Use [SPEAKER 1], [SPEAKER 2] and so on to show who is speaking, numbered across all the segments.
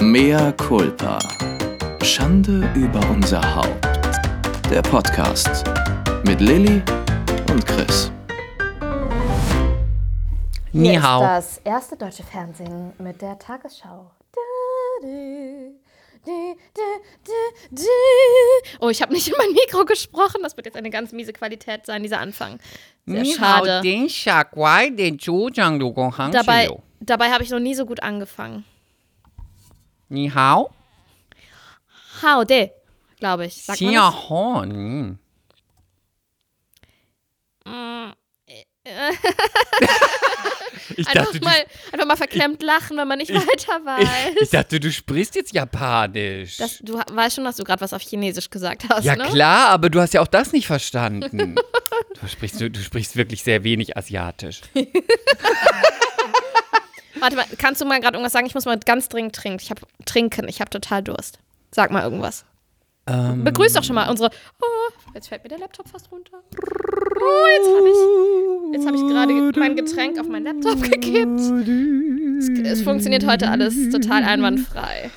[SPEAKER 1] Mea culpa. Schande über unser Haupt. Der Podcast mit Lilly und Chris.
[SPEAKER 2] Ni
[SPEAKER 3] Hier
[SPEAKER 2] hao.
[SPEAKER 3] ist das erste deutsche Fernsehen mit der Tagesschau. Oh, ich habe nicht in mein Mikro gesprochen. Das wird jetzt eine ganz miese Qualität sein, dieser Anfang. Sehr
[SPEAKER 2] Ni hao
[SPEAKER 3] schade.
[SPEAKER 2] den Shakwai den Zhujiang du Gong Hang
[SPEAKER 3] Dabei, dabei habe ich noch nie so gut angefangen.
[SPEAKER 2] Ni hao.
[SPEAKER 3] Hao de, glaube ich. Sagt
[SPEAKER 2] Xia ho. Ich
[SPEAKER 3] Einfach
[SPEAKER 2] dachte, du,
[SPEAKER 3] mal, einfach mal verklemmt lachen, wenn man nicht weiter weiß.
[SPEAKER 2] ich dachte, du sprichst jetzt Japanisch.
[SPEAKER 3] Das, du weißt schon, dass du gerade was auf Chinesisch gesagt hast,
[SPEAKER 2] ja
[SPEAKER 3] ne?
[SPEAKER 2] klar, aber du hast ja auch das nicht verstanden. du, sprichst, du, du sprichst wirklich sehr wenig Asiatisch.
[SPEAKER 3] Warte mal, kannst du mal gerade irgendwas sagen? Ich muss mal ganz dringend trinken. Ich habe trinken, ich habe total Durst. Sag mal irgendwas.
[SPEAKER 2] Ähm,
[SPEAKER 3] Begrüß doch schon mal unsere. Oh, jetzt fällt mir der Laptop fast runter. Oh, jetzt habe ich, jetzt hab ich gerade ge- mein Getränk auf meinen Laptop gekippt. Es, es funktioniert heute alles total einwandfrei.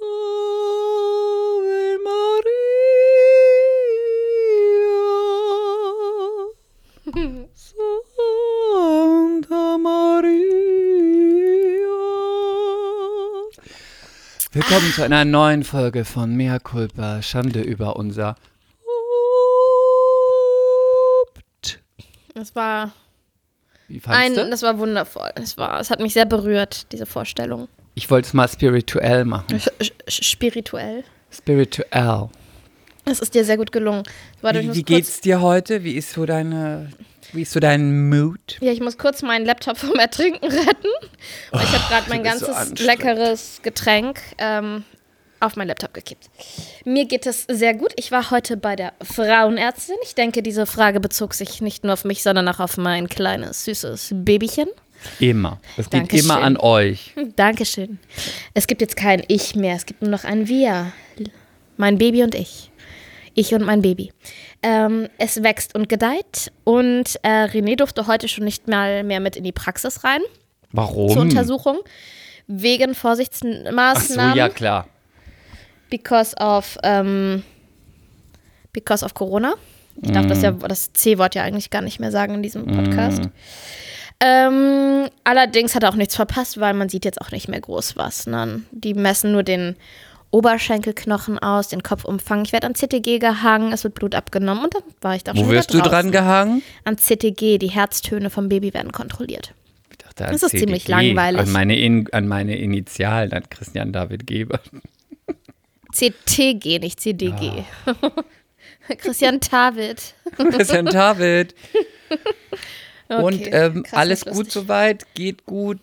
[SPEAKER 2] Ave Maria, Santa Maria. Willkommen zu einer neuen Folge von Mea Culpa, Schande über unser.
[SPEAKER 3] Das war
[SPEAKER 2] Wie
[SPEAKER 3] ein,
[SPEAKER 2] du?
[SPEAKER 3] das war wundervoll. Es war, es hat mich sehr berührt, diese Vorstellung.
[SPEAKER 2] Ich wollte es mal spirituell machen.
[SPEAKER 3] Sch- sch- Spirituell.
[SPEAKER 2] Spirituell.
[SPEAKER 3] Es ist dir sehr gut gelungen. Warte, ich
[SPEAKER 2] Wie,
[SPEAKER 3] muss
[SPEAKER 2] wie
[SPEAKER 3] kurz-
[SPEAKER 2] geht's dir heute? Wie ist so deine, wie ist so dein Mood?
[SPEAKER 3] Ja, ich muss kurz meinen Laptop vom Ertrinken retten. Weil ich habe gerade mein
[SPEAKER 2] so
[SPEAKER 3] ganzes
[SPEAKER 2] anstrengend.
[SPEAKER 3] leckeres Getränk ähm, auf meinen Laptop gekippt. Mir geht es sehr gut. Ich war heute bei der Frauenärztin. Ich denke, diese Frage bezog sich nicht nur auf mich, sondern auch auf mein kleines, süßes Babychen.
[SPEAKER 2] Immer. Es geht
[SPEAKER 3] Dankeschön.
[SPEAKER 2] immer an euch.
[SPEAKER 3] Dankeschön. Es gibt jetzt kein Ich mehr, es gibt nur noch ein Wir. Mein Baby und ich. Ich und mein Baby. Ähm, es wächst und gedeiht und äh, René durfte heute schon nicht mal mehr mit in die Praxis rein
[SPEAKER 2] Warum?
[SPEAKER 3] zur Untersuchung. Wegen
[SPEAKER 2] Ach so,
[SPEAKER 3] Vorsichtsmaßnahmen.
[SPEAKER 2] ja klar.
[SPEAKER 3] Because of, ähm, because of Corona. Ich darf das ja,
[SPEAKER 2] Mhm.
[SPEAKER 3] das C-Wort ja eigentlich gar nicht mehr sagen in diesem Podcast. Ähm, allerdings hat er auch nichts verpasst, weil man sieht jetzt auch nicht mehr groß was. Ne? Die messen nur den Oberschenkelknochen aus, den Kopfumfang. Ich werde an CTG gehangen, es wird Blut abgenommen und dann war ich da schon
[SPEAKER 2] Wo
[SPEAKER 3] wieder
[SPEAKER 2] wirst du dran gehangen?
[SPEAKER 3] An CTG, die Herztöne vom Baby werden kontrolliert.
[SPEAKER 2] Ich dachte, an
[SPEAKER 3] Das ist
[SPEAKER 2] CDG,
[SPEAKER 3] ziemlich langweilig.
[SPEAKER 2] An meine, In an meine Initialen, an Christian David Geber.
[SPEAKER 3] CTG, nicht CDG. Christian David.
[SPEAKER 2] Christian David. Und
[SPEAKER 3] Okay,
[SPEAKER 2] ähm,
[SPEAKER 3] krass
[SPEAKER 2] alles
[SPEAKER 3] und
[SPEAKER 2] gut soweit? Geht gut?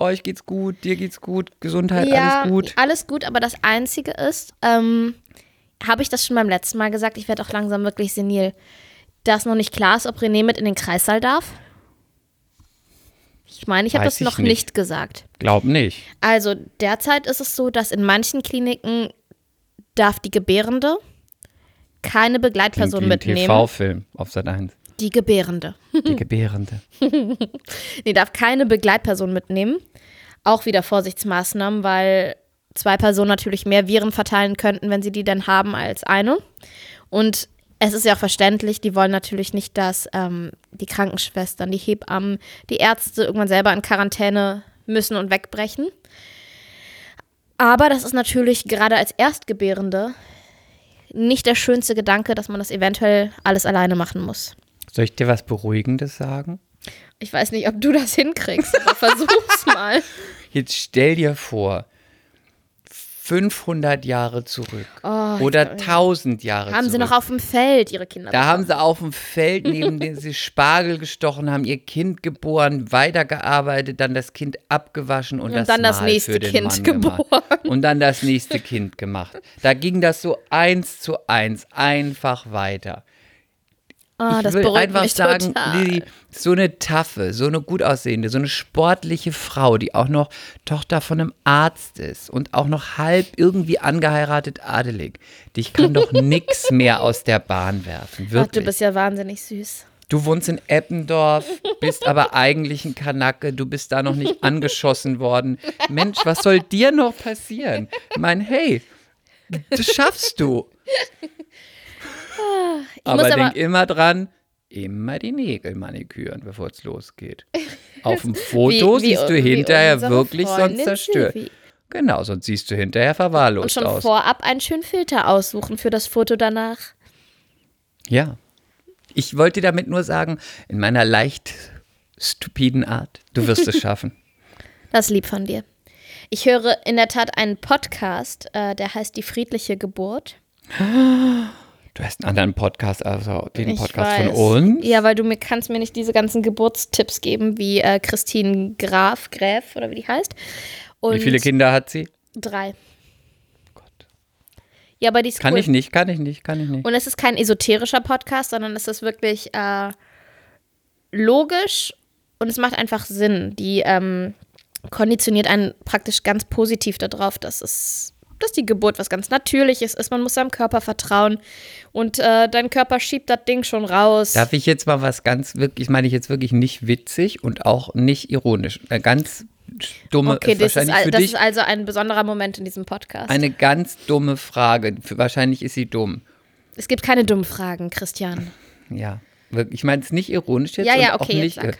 [SPEAKER 2] Euch geht's gut? Dir geht's gut? Gesundheit,
[SPEAKER 3] Ja,
[SPEAKER 2] alles gut?
[SPEAKER 3] alles gut, aber das Einzige ist, ähm, habe ich das schon beim letzten Mal gesagt, ich werde auch langsam wirklich senil, dass noch nicht klar ist, ob René mit in den Kreissaal darf. Ich meine, ich habe das noch
[SPEAKER 2] nicht.
[SPEAKER 3] nicht gesagt.
[SPEAKER 2] Glaub nicht.
[SPEAKER 3] Also derzeit ist es so, dass in manchen Kliniken darf die Gebärende keine
[SPEAKER 2] Klingt
[SPEAKER 3] Begleitperson
[SPEAKER 2] wie ein
[SPEAKER 3] mitnehmen.
[SPEAKER 2] TV-Film auf Sat 1.
[SPEAKER 3] Die Gebärende.
[SPEAKER 2] Die Gebärende.
[SPEAKER 3] Nee, darf keine Begleitperson mitnehmen. Auch wieder Vorsichtsmaßnahmen, weil zwei Personen natürlich mehr Viren verteilen könnten, wenn sie die dann haben, als eine. Und es ist ja auch verständlich, die wollen natürlich nicht, dass ähm, die Krankenschwestern, die Hebammen, die Ärzte irgendwann selber in Quarantäne müssen und wegbrechen. Aber das ist natürlich gerade als Erstgebärende nicht der schönste Gedanke, dass man das eventuell alles alleine machen muss.
[SPEAKER 2] Soll ich dir was Beruhigendes sagen?
[SPEAKER 3] Ich weiß nicht, ob du das hinkriegst, aber versuch's mal.
[SPEAKER 2] Jetzt stell dir vor, 500 Jahre zurück oder 1000 Jahre
[SPEAKER 3] Oh, Haben
[SPEAKER 2] zurück.
[SPEAKER 3] sie noch auf dem Feld ihre Kinder
[SPEAKER 2] da haben sie auf dem Feld neben dem sie Spargel gestochen, haben ihr Kind geboren, weitergearbeitet, dann das Kind abgewaschen und, das,
[SPEAKER 3] dann das
[SPEAKER 2] Mahl
[SPEAKER 3] nächste Kind
[SPEAKER 2] Mann
[SPEAKER 3] geboren.
[SPEAKER 2] Gemacht. Und dann das nächste Kind gemacht. Da ging das so eins zu eins einfach weiter.
[SPEAKER 3] Ah,
[SPEAKER 2] ich
[SPEAKER 3] das
[SPEAKER 2] will einfach sagen. Lilly, so eine taffe, so eine gut aussehende, so eine sportliche Frau, die auch noch Tochter von einem Arzt ist und auch noch halb irgendwie angeheiratet adelig. Dich kann doch nix mehr aus der Bahn werfen,
[SPEAKER 3] Ach,
[SPEAKER 2] wirklich.
[SPEAKER 3] du bist ja wahnsinnig süß.
[SPEAKER 2] Du wohnst in Eppendorf, bist aber eigentlich ein Kanacke, du bist da noch nicht angeschossen worden. Mensch, was soll dir noch passieren? Ich meine, hey, das schaffst du. Aber
[SPEAKER 3] muss
[SPEAKER 2] denk
[SPEAKER 3] aber-
[SPEAKER 2] immer dran, immer die Nägel maniküren, bevor es losgeht. Auf dem Foto
[SPEAKER 3] Wie- wie-
[SPEAKER 2] siehst du hinterher wirklich sonst
[SPEAKER 3] Freundin
[SPEAKER 2] zerstört.
[SPEAKER 3] Silvi.
[SPEAKER 2] Genau, sonst siehst du hinterher
[SPEAKER 3] Und
[SPEAKER 2] verwahrlost
[SPEAKER 3] schon
[SPEAKER 2] aus.
[SPEAKER 3] vorab einen schönen Filter aussuchen für das Foto danach.
[SPEAKER 2] Ja. Ich wollte damit nur sagen, in meiner leicht stupiden Art, du wirst es schaffen.
[SPEAKER 3] Das ist lieb von dir. Ich höre in der Tat einen Podcast, äh, der heißt Die friedliche Geburt.
[SPEAKER 2] Du hast einen anderen Podcast, also den
[SPEAKER 3] Ich
[SPEAKER 2] Podcast von
[SPEAKER 3] weiß.
[SPEAKER 2] uns.
[SPEAKER 3] Ja, weil du mir kannst mir nicht diese ganzen Geburtstipps geben, wie äh, Christine Graf, Gräf oder wie die heißt. Und
[SPEAKER 2] Wie viele Kinder hat sie?
[SPEAKER 3] Drei. Ja, aber die ist
[SPEAKER 2] Kann
[SPEAKER 3] cool.
[SPEAKER 2] ich nicht, kann ich nicht, kann ich nicht.
[SPEAKER 3] Und es ist kein esoterischer Podcast, sondern es ist wirklich äh, logisch und es macht einfach Sinn. Die ähm, konditioniert einen praktisch ganz positiv darauf, dass es dass die Geburt was ganz Natürliches ist. Man muss seinem Körper vertrauen und äh, dein Körper schiebt das Ding schon raus.
[SPEAKER 2] Darf ich jetzt mal was ganz wirklich, meine ich jetzt wirklich nicht witzig und auch nicht ironisch. Eine ganz dumme,
[SPEAKER 3] okay, das, ist,
[SPEAKER 2] wahrscheinlich
[SPEAKER 3] al-
[SPEAKER 2] für
[SPEAKER 3] das
[SPEAKER 2] dich
[SPEAKER 3] ist also ein besonderer Moment in diesem Podcast.
[SPEAKER 2] eine ganz dumme Frage. Wahrscheinlich ist sie dumm.
[SPEAKER 3] es gibt keine dummen Fragen, Christian.
[SPEAKER 2] Ja, wirklich. Ich meine es nicht ironisch jetzt
[SPEAKER 3] Ja, ja, okay,
[SPEAKER 2] auch
[SPEAKER 3] jetzt
[SPEAKER 2] nicht.
[SPEAKER 3] sag.
[SPEAKER 2] Äh,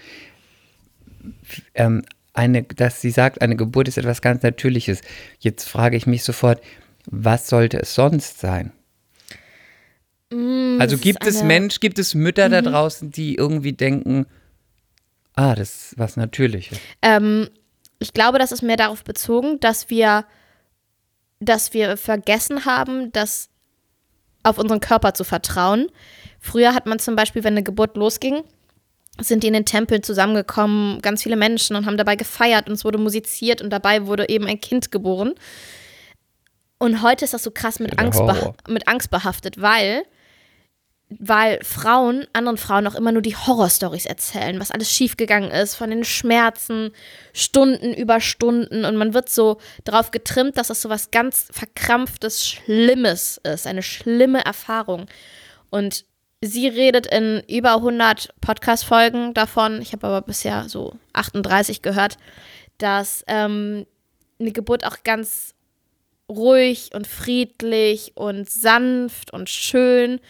[SPEAKER 2] ähm, eine, dass sie sagt, eine Geburt ist etwas ganz Natürliches. Jetzt frage ich mich sofort, was sollte es sonst sein? also
[SPEAKER 3] ist
[SPEAKER 2] gibt es
[SPEAKER 3] Mhm.
[SPEAKER 2] Mensch, gibt es Mütter da draußen, die irgendwie denken, ah, das ist was Natürliches.
[SPEAKER 3] Ähm, ich glaube, das ist mehr darauf bezogen, dass wir, dass wir vergessen haben, dass auf unseren Körper zu vertrauen. Früher hat man zum Beispiel, wenn eine Geburt losging, sind die in den Tempeln zusammengekommen, ganz viele Menschen und haben dabei gefeiert und es wurde musiziert und dabei wurde eben ein Kind geboren. Und heute ist das so krass mit,
[SPEAKER 2] Der
[SPEAKER 3] Angst, mit Angst behaftet, weil weil Frauen anderen Frauen auch immer nur die Horrorstories erzählen, was alles schiefgegangen ist, von den Schmerzen, Stunden über Stunden und man wird so drauf getrimmt, dass das so was ganz verkrampftes, Schlimmes ist, eine schlimme Erfahrung. Und sie redet in über 100 Podcast-Folgen davon, ich habe aber bisher so 38 gehört, dass ähm, eine Geburt auch ganz ruhig und friedlich und sanft und schön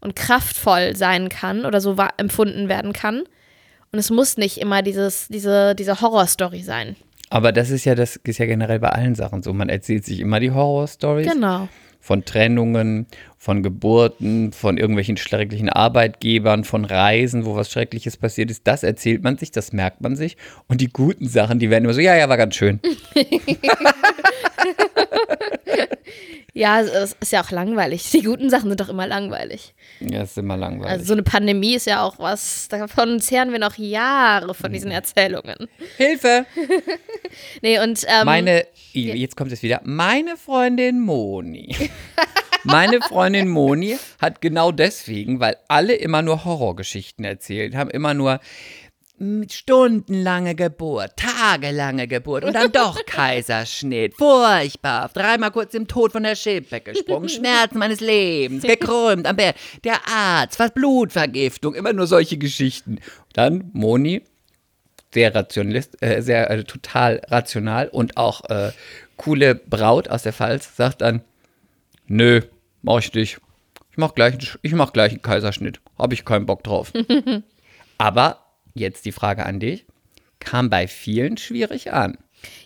[SPEAKER 3] und kraftvoll sein kann oder so empfunden werden kann. Und es muss nicht immer dieses, diese, diese Horrorstory sein.
[SPEAKER 2] Aber das ist ja, das ist ja generell bei allen Sachen so. Man erzählt sich immer die Horrorstories.
[SPEAKER 3] Genau.
[SPEAKER 2] Von Trennungen, von Geburten, von irgendwelchen schrecklichen Arbeitgebern, von Reisen, wo was Schreckliches passiert ist. Das erzählt man sich, das merkt man sich. Und die guten Sachen, die werden immer so, ja, ja, war ganz schön.
[SPEAKER 3] Ja, es ist ja auch langweilig. Die guten Sachen sind doch immer langweilig.
[SPEAKER 2] Ja, ist immer langweilig.
[SPEAKER 3] Also so eine Pandemie ist ja auch was, davon zehren wir noch Jahre von diesen Erzählungen.
[SPEAKER 2] Hilfe!
[SPEAKER 3] Nee, und ähm,
[SPEAKER 2] Meine, jetzt kommt es wieder, meine Freundin Moni. Meine Freundin Moni hat genau deswegen, weil alle immer nur Horrorgeschichten erzählt haben, immer nur stundenlange Geburt, tagelange Geburt und dann doch Kaiserschnitt. Furchtbar. Dreimal kurz im Tod von der Schippe gesprungen. Schmerzen meines Lebens. Gekrümmt am Bett. Der Arzt, fast Blutvergiftung. Immer nur solche Geschichten. Dann Moni, sehr rationalist, äh, sehr äh, total rational und auch äh, coole Braut aus der Pfalz sagt dann, nö, mach ich nicht. Ich mach gleich, ich mach gleich einen Kaiserschnitt. Habe ich keinen Bock drauf. Aber jetzt die Frage an dich. Kam bei vielen schwierig an.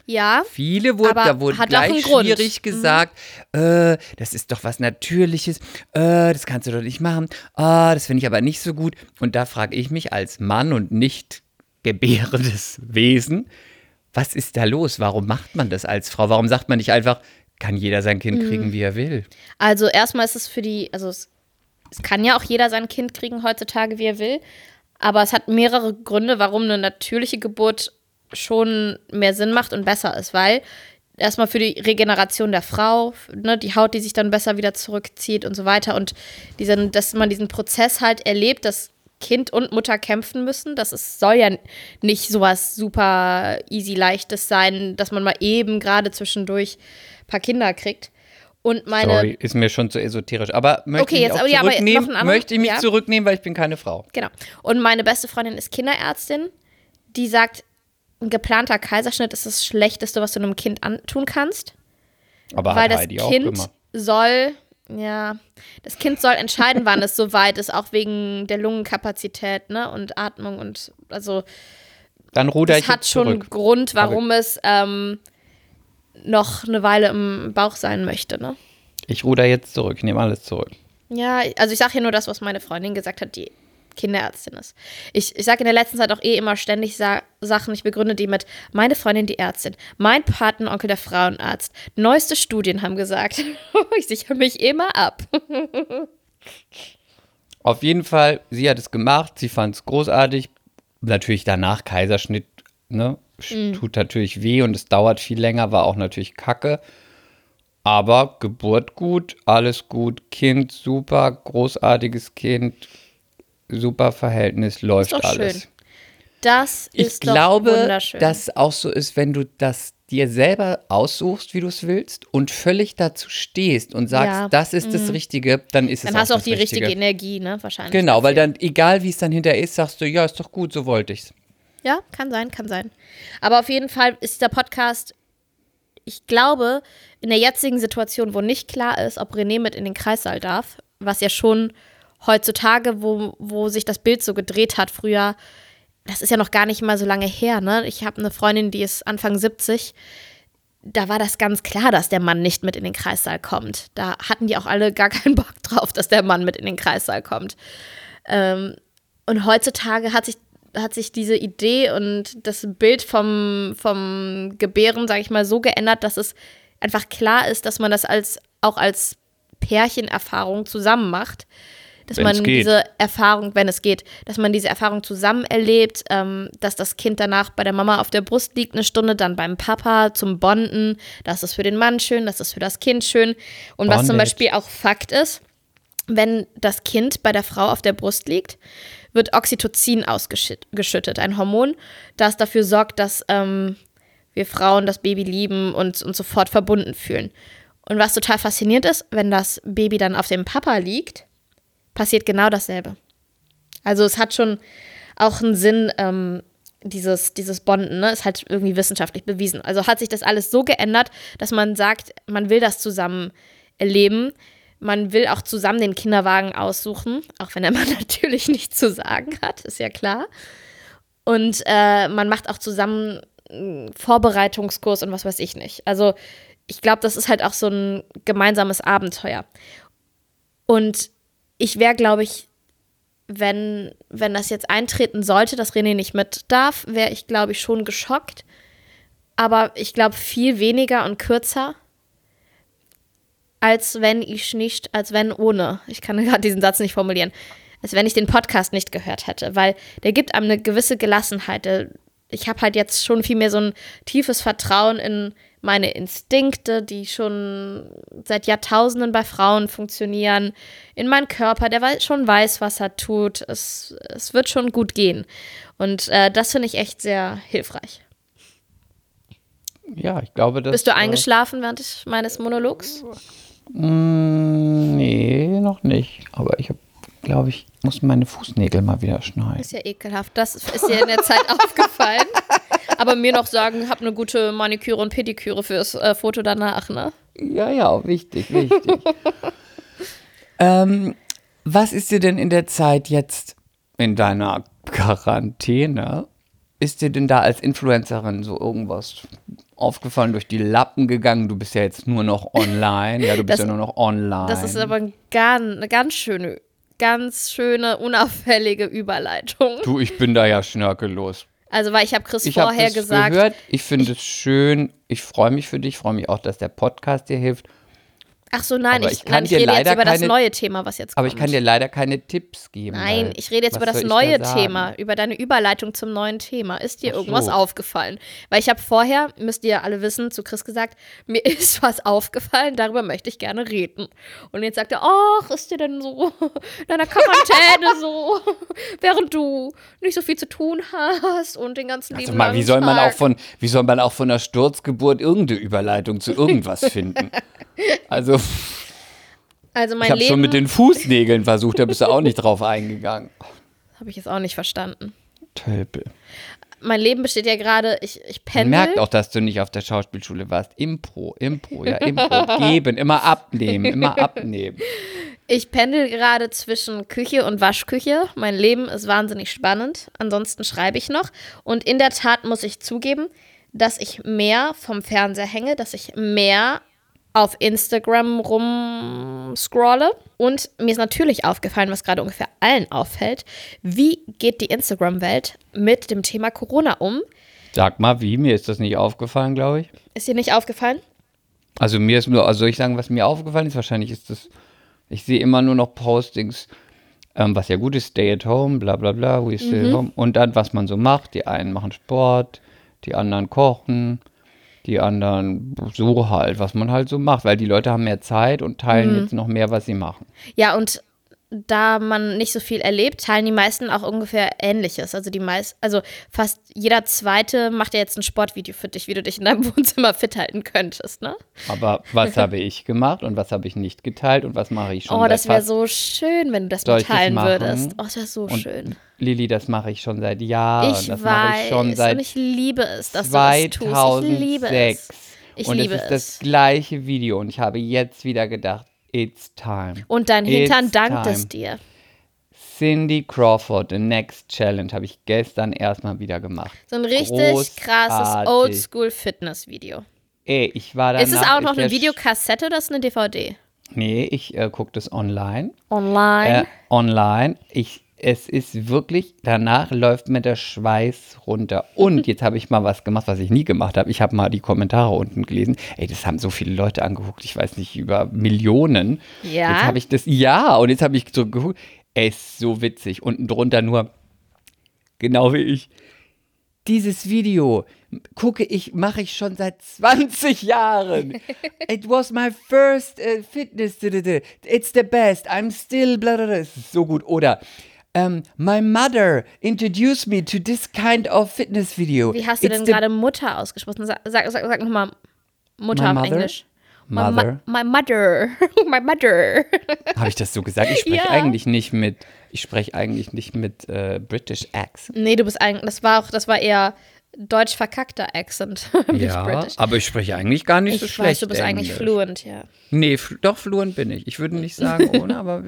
[SPEAKER 3] ja,
[SPEAKER 2] Viele wurden, da wurde gleich
[SPEAKER 3] Grund. Mhm.
[SPEAKER 2] schwierig gesagt, äh, das ist doch was Natürliches, äh, das kannst du doch nicht machen, ah, das finde ich aber nicht so gut. Und da frage ich mich als Mann und nicht gebärendes Wesen, was ist da los? Warum macht man das als Frau? Warum sagt man nicht einfach, kann jeder sein Kind
[SPEAKER 3] Mhm.
[SPEAKER 2] kriegen, wie er will?
[SPEAKER 3] Also erstmal ist es für die, also es, es kann ja auch jeder sein Kind kriegen heutzutage, wie er will. Aber es hat mehrere Gründe, warum eine natürliche Geburt schon mehr Sinn macht und besser ist, weil erstmal für die Regeneration der Frau, ne, die Haut, die sich dann besser wieder zurückzieht und so weiter und diesen, dass man diesen Prozess halt erlebt, dass Kind und Mutter kämpfen müssen. Das ist, soll ja nicht sowas super easy leichtes sein, dass man mal eben gerade zwischendurch ein paar Kinder kriegt. Und meine,
[SPEAKER 2] Sorry, ist mir schon zu esoterisch. Aber möchte
[SPEAKER 3] Okay,
[SPEAKER 2] ich
[SPEAKER 3] jetzt
[SPEAKER 2] auch
[SPEAKER 3] aber- ja, anderer-
[SPEAKER 2] möchte ich mich
[SPEAKER 3] ja.
[SPEAKER 2] zurücknehmen, weil ich bin keine Frau.
[SPEAKER 3] genau. Und meine beste Freundin ist Kinderärztin, die sagt, ein geplanter Kaiserschnitt ist das Schlechteste, was du einem Kind antun kannst.
[SPEAKER 2] Aber
[SPEAKER 3] weil
[SPEAKER 2] hat
[SPEAKER 3] das
[SPEAKER 2] Heidi auch
[SPEAKER 3] Kind soll, ja, das Kind soll entscheiden, wann es soweit ist, auch wegen der Lungenkapazität, ne, und Atmung und also
[SPEAKER 2] Dann ruder
[SPEAKER 3] das
[SPEAKER 2] ich
[SPEAKER 3] hat
[SPEAKER 2] jetzt
[SPEAKER 3] schon einen Grund, warum es ähm, noch eine Weile im Bauch sein möchte, ne?
[SPEAKER 2] Ich ruder jetzt zurück, ich nehme alles zurück.
[SPEAKER 3] Ja, also ich sage hier nur das, was meine Freundin gesagt hat, die Kinderärztin ist. Ich, ich sage in der letzten Zeit auch eh immer ständig Sa Sachen, ich begründe die mit meine Freundin die Ärztin, mein Patenonkel der Frauenarzt, neueste Studien haben gesagt. ich sichere mich immer ab.
[SPEAKER 2] Auf jeden Fall, sie hat es gemacht, sie fand es großartig. Natürlich danach Kaiserschnitt, ne?
[SPEAKER 3] Mhm.
[SPEAKER 2] Tut natürlich weh und es dauert viel länger, war auch natürlich kacke. Aber Geburt gut, alles gut, Kind super, großartiges Kind, super Verhältnis, läuft
[SPEAKER 3] doch
[SPEAKER 2] alles.
[SPEAKER 3] schön. Das
[SPEAKER 2] Ich
[SPEAKER 3] ist doch
[SPEAKER 2] glaube,
[SPEAKER 3] wunderschön.
[SPEAKER 2] dass es auch so ist, wenn du das dir selber aussuchst, wie du es willst und völlig dazu stehst und sagst,
[SPEAKER 3] Ja. Mhm.
[SPEAKER 2] das ist das Richtige, dann ist es
[SPEAKER 3] dann hast du auch die
[SPEAKER 2] Richtige.
[SPEAKER 3] richtige Energie, ne? Wahrscheinlich.
[SPEAKER 2] Genau, weil dann, egal wie es dann hinterher ist, sagst du, ja, ist doch gut, so wollte ich's.
[SPEAKER 3] Ja, kann sein, kann sein. Aber auf jeden Fall ist der Podcast, ich glaube, in der jetzigen Situation, wo nicht klar ist, ob René mit in den Kreissaal darf, was ja schon heutzutage, wo, wo sich das Bild so gedreht hat früher, das ist ja noch gar nicht mal so lange her, ne? Ich habe eine Freundin, die ist Anfang 70. Da war das ganz klar, dass der Mann nicht mit in den Kreissaal kommt. Da hatten die auch alle gar keinen Bock drauf, dass der Mann mit in den Kreissaal kommt. Ähm, und heutzutage hat sich, hat sich diese Idee und das Bild vom, vom Gebären, sage ich mal, so geändert, dass es einfach klar ist, dass man das als auch als Pärchenerfahrung zusammen macht. Dass
[SPEAKER 2] Wenn's
[SPEAKER 3] man
[SPEAKER 2] geht.
[SPEAKER 3] diese Erfahrung, wenn es geht, dass man diese Erfahrung zusammen erlebt, ähm, dass das Kind danach bei der Mama auf der Brust liegt, eine Stunde, dann beim Papa zum Bonden. Das ist für den Mann schön, das ist für das Kind schön. Und was zum
[SPEAKER 2] Bondage.
[SPEAKER 3] Beispiel auch Fakt ist, wenn das Kind bei der Frau auf der Brust liegt, wird Oxytocin ausgeschüttet, ein Hormon, das dafür sorgt, dass ähm, wir Frauen das Baby lieben und uns sofort verbunden fühlen. Und was total faszinierend ist, wenn das Baby dann auf dem Papa liegt, passiert genau dasselbe. Also es hat schon auch einen Sinn, ähm, dieses, dieses Bonden, ne, ist halt irgendwie wissenschaftlich bewiesen. Also hat sich das alles so geändert, dass man sagt, man will das zusammen erleben. Man will auch zusammen den Kinderwagen aussuchen, auch wenn der Mann natürlich nichts zu sagen hat, ist ja klar. Und äh, man macht auch zusammen einen Vorbereitungskurs und was weiß ich nicht. Also ich glaube, das ist halt auch so ein gemeinsames Abenteuer. Und ich wäre, glaube ich, wenn, wenn das jetzt eintreten sollte, dass René nicht mit darf, wäre ich, glaube ich, schon geschockt. Aber ich glaube, viel weniger und kürzer, als wenn ich nicht, als wenn ohne. Ich kann gerade diesen Satz nicht formulieren. Als wenn ich den Podcast nicht gehört hätte, weil der gibt einem eine gewisse Gelassenheit. Ich habe halt jetzt schon viel mehr so ein tiefes Vertrauen in meine Instinkte, die schon seit Jahrtausenden bei Frauen funktionieren, in meinen Körper, der schon weiß, was er tut. Es, es wird schon gut gehen. Und äh, das finde ich echt sehr hilfreich.
[SPEAKER 2] Ja, ich glaube, das.
[SPEAKER 3] Bist du
[SPEAKER 2] äh,
[SPEAKER 3] eingeschlafen während des- meines Monologs?
[SPEAKER 2] Mm, nee, noch nicht. Aber ich habe, glaube ich, muss meine Fußnägel mal wieder schneiden.
[SPEAKER 3] Ist ja ekelhaft. Das ist dir in der Zeit aufgefallen. Aber mir noch sagen, hab eine gute Maniküre und Pediküre fürs äh, Foto danach, ne?
[SPEAKER 2] Ja, ja, wichtig, wichtig. ähm, was ist dir denn in der Zeit jetzt in deiner Quarantäne? Ist dir denn da als Influencerin so irgendwas aufgefallen, durch die Lappen gegangen? Du bist ja jetzt nur noch online. Ja, du bist
[SPEAKER 3] Das-
[SPEAKER 2] ja nur noch online.
[SPEAKER 3] Das ist aber ganz, eine ganz schöne, ganz schöne, unauffällige Überleitung.
[SPEAKER 2] Du, ich bin da ja schnörkellos.
[SPEAKER 3] Also, weil ich habe Chris
[SPEAKER 2] Ich
[SPEAKER 3] vorher
[SPEAKER 2] das
[SPEAKER 3] gesagt,
[SPEAKER 2] gehört. Ich finde es schön. Ich freue mich für dich. Ich freue mich auch, dass der Podcast dir hilft.
[SPEAKER 3] Ach so, nein, ich,
[SPEAKER 2] ich kann
[SPEAKER 3] nein, ich
[SPEAKER 2] dir
[SPEAKER 3] rede jetzt über das
[SPEAKER 2] keine-
[SPEAKER 3] neue Thema, was jetzt kommt.
[SPEAKER 2] Aber ich kann dir leider keine Tipps geben.
[SPEAKER 3] Nein, ich rede jetzt über das
[SPEAKER 2] da
[SPEAKER 3] neue
[SPEAKER 2] sagen?
[SPEAKER 3] Thema, über deine Überleitung zum neuen Thema. Ist dir
[SPEAKER 2] Ach
[SPEAKER 3] irgendwas
[SPEAKER 2] so.
[SPEAKER 3] aufgefallen? Weil ich habe vorher, müsst ihr alle wissen, zu Chris gesagt, mir ist was aufgefallen, darüber möchte ich gerne reden. Und jetzt sagt er, ach, ist dir denn so in deiner Quarantäne so, während du nicht so viel zu tun hast und den ganzen
[SPEAKER 2] Also
[SPEAKER 3] lieben
[SPEAKER 2] mal, wie soll man auch von, wie soll man auch von einer Sturzgeburt irgendeine Überleitung zu irgendwas finden? Also,
[SPEAKER 3] Also
[SPEAKER 2] ich
[SPEAKER 3] mein
[SPEAKER 2] habe
[SPEAKER 3] Leben
[SPEAKER 2] schon mit den Fußnägeln versucht, da bist du auch nicht drauf eingegangen.
[SPEAKER 3] habe ich jetzt auch nicht verstanden.
[SPEAKER 2] Tölpel.
[SPEAKER 3] Mein Leben besteht ja gerade, ich, ich
[SPEAKER 2] Man
[SPEAKER 3] pendel.
[SPEAKER 2] merkt auch, dass du nicht auf der Schauspielschule warst. Impro, Impro, ja, Impro. Geben, immer abnehmen, immer abnehmen.
[SPEAKER 3] Ich pendel gerade zwischen Küche und Waschküche. Mein Leben ist wahnsinnig spannend. Ansonsten schreibe ich noch. Und in der Tat muss ich zugeben, dass ich mehr vom Fernseher hänge, dass ich mehr auf Instagram rumscrolle. Und mir ist natürlich aufgefallen, was gerade ungefähr allen auffällt, wie geht die Instagram-Welt mit dem Thema Corona um?
[SPEAKER 2] Sag mal, wie? Mir ist das nicht aufgefallen, glaube ich.
[SPEAKER 3] Ist dir nicht aufgefallen?
[SPEAKER 2] Also mir ist nur, also soll ich sagen, was mir aufgefallen ist? Wahrscheinlich ist das, ich sehe immer nur noch Postings, ähm, was ja gut ist, stay at home, bla bla bla, we stay at home. Und dann, was man so macht. Die einen machen Sport, die anderen kochen, die anderen so halt, was man halt so macht. Weil die Leute haben mehr Zeit und teilen jetzt noch mehr, was sie machen.
[SPEAKER 3] Ja, und da man nicht so viel erlebt, teilen die meisten auch ungefähr Ähnliches. Also die meisten, also fast jeder Zweite macht ja jetzt ein Sportvideo für dich, wie du dich in deinem Wohnzimmer fit halten könntest, ne?
[SPEAKER 2] Aber was habe ich gemacht und was habe ich nicht geteilt und was mache ich schon
[SPEAKER 3] Oh, das wäre so schön, wenn du das
[SPEAKER 2] Soll
[SPEAKER 3] mal
[SPEAKER 2] ich das
[SPEAKER 3] teilen
[SPEAKER 2] machen?
[SPEAKER 3] würdest. Oh, das wäre so
[SPEAKER 2] Und
[SPEAKER 3] schön.
[SPEAKER 2] Lilly, das mache ich schon seit Jahren.
[SPEAKER 3] Ich
[SPEAKER 2] das mache ich schon seit
[SPEAKER 3] ich liebe es, dass du es tust. Ich
[SPEAKER 2] 2006.
[SPEAKER 3] liebe es. Ich
[SPEAKER 2] und
[SPEAKER 3] liebe
[SPEAKER 2] es ist
[SPEAKER 3] es.
[SPEAKER 2] das gleiche Video und ich habe jetzt wieder gedacht, it's time.
[SPEAKER 3] Und dein Hintern
[SPEAKER 2] It's
[SPEAKER 3] dankt es
[SPEAKER 2] time.
[SPEAKER 3] dir.
[SPEAKER 2] Cindy Crawford, The Next Challenge, habe ich gestern erstmal wieder gemacht.
[SPEAKER 3] So ein richtig krasses
[SPEAKER 2] Großartig.
[SPEAKER 3] Oldschool-Fitness-Video.
[SPEAKER 2] Ey, ich war danach...
[SPEAKER 3] Ist es auch noch eine Videokassette oder ist es eine DVD?
[SPEAKER 2] Nee, ich äh, gucke das online.
[SPEAKER 3] Online.
[SPEAKER 2] Äh, online. Ich, es ist wirklich, danach läuft mir der Schweiß runter. Und jetzt habe ich mal was gemacht, was ich nie gemacht habe. Ich habe mal die Kommentare unten gelesen. Ey, das haben so viele Leute angeguckt. Ich weiß nicht, über Millionen.
[SPEAKER 3] Ja?
[SPEAKER 2] Jetzt habe ich das, ja, und jetzt habe ich so geguckt. Ey, ist so witzig. Unten drunter nur, genau wie ich. Dieses Video gucke ich, mache ich schon seit 20 Jahren. It was my first uh, fitness. It's the best. I'm still bla bla bla. Es ist so gut. Oder um, my mother introduced me to this kind of fitness video.
[SPEAKER 3] Wie hast du
[SPEAKER 2] It's
[SPEAKER 3] denn gerade Mutter ausgesprochen? Sag, sag, sag, sag nochmal Mutter auf? Englisch.
[SPEAKER 2] Mother?
[SPEAKER 3] My, my mother. my mother.
[SPEAKER 2] Habe ich das so gesagt? Ich spreche
[SPEAKER 3] Ja.
[SPEAKER 2] eigentlich nicht mit. Ich spreche eigentlich nicht mit äh, British Accent.
[SPEAKER 3] nee, du bist eigentlich, das war auch, das war eher deutsch verkackter Accent. British.
[SPEAKER 2] aber ich spreche eigentlich gar nicht
[SPEAKER 3] Ich
[SPEAKER 2] so
[SPEAKER 3] weiß,
[SPEAKER 2] schlecht.
[SPEAKER 3] du bist eigentlich fluent, ja.
[SPEAKER 2] Nee, fl doch fluent bin ich. Ich würde nicht sagen ohne, aber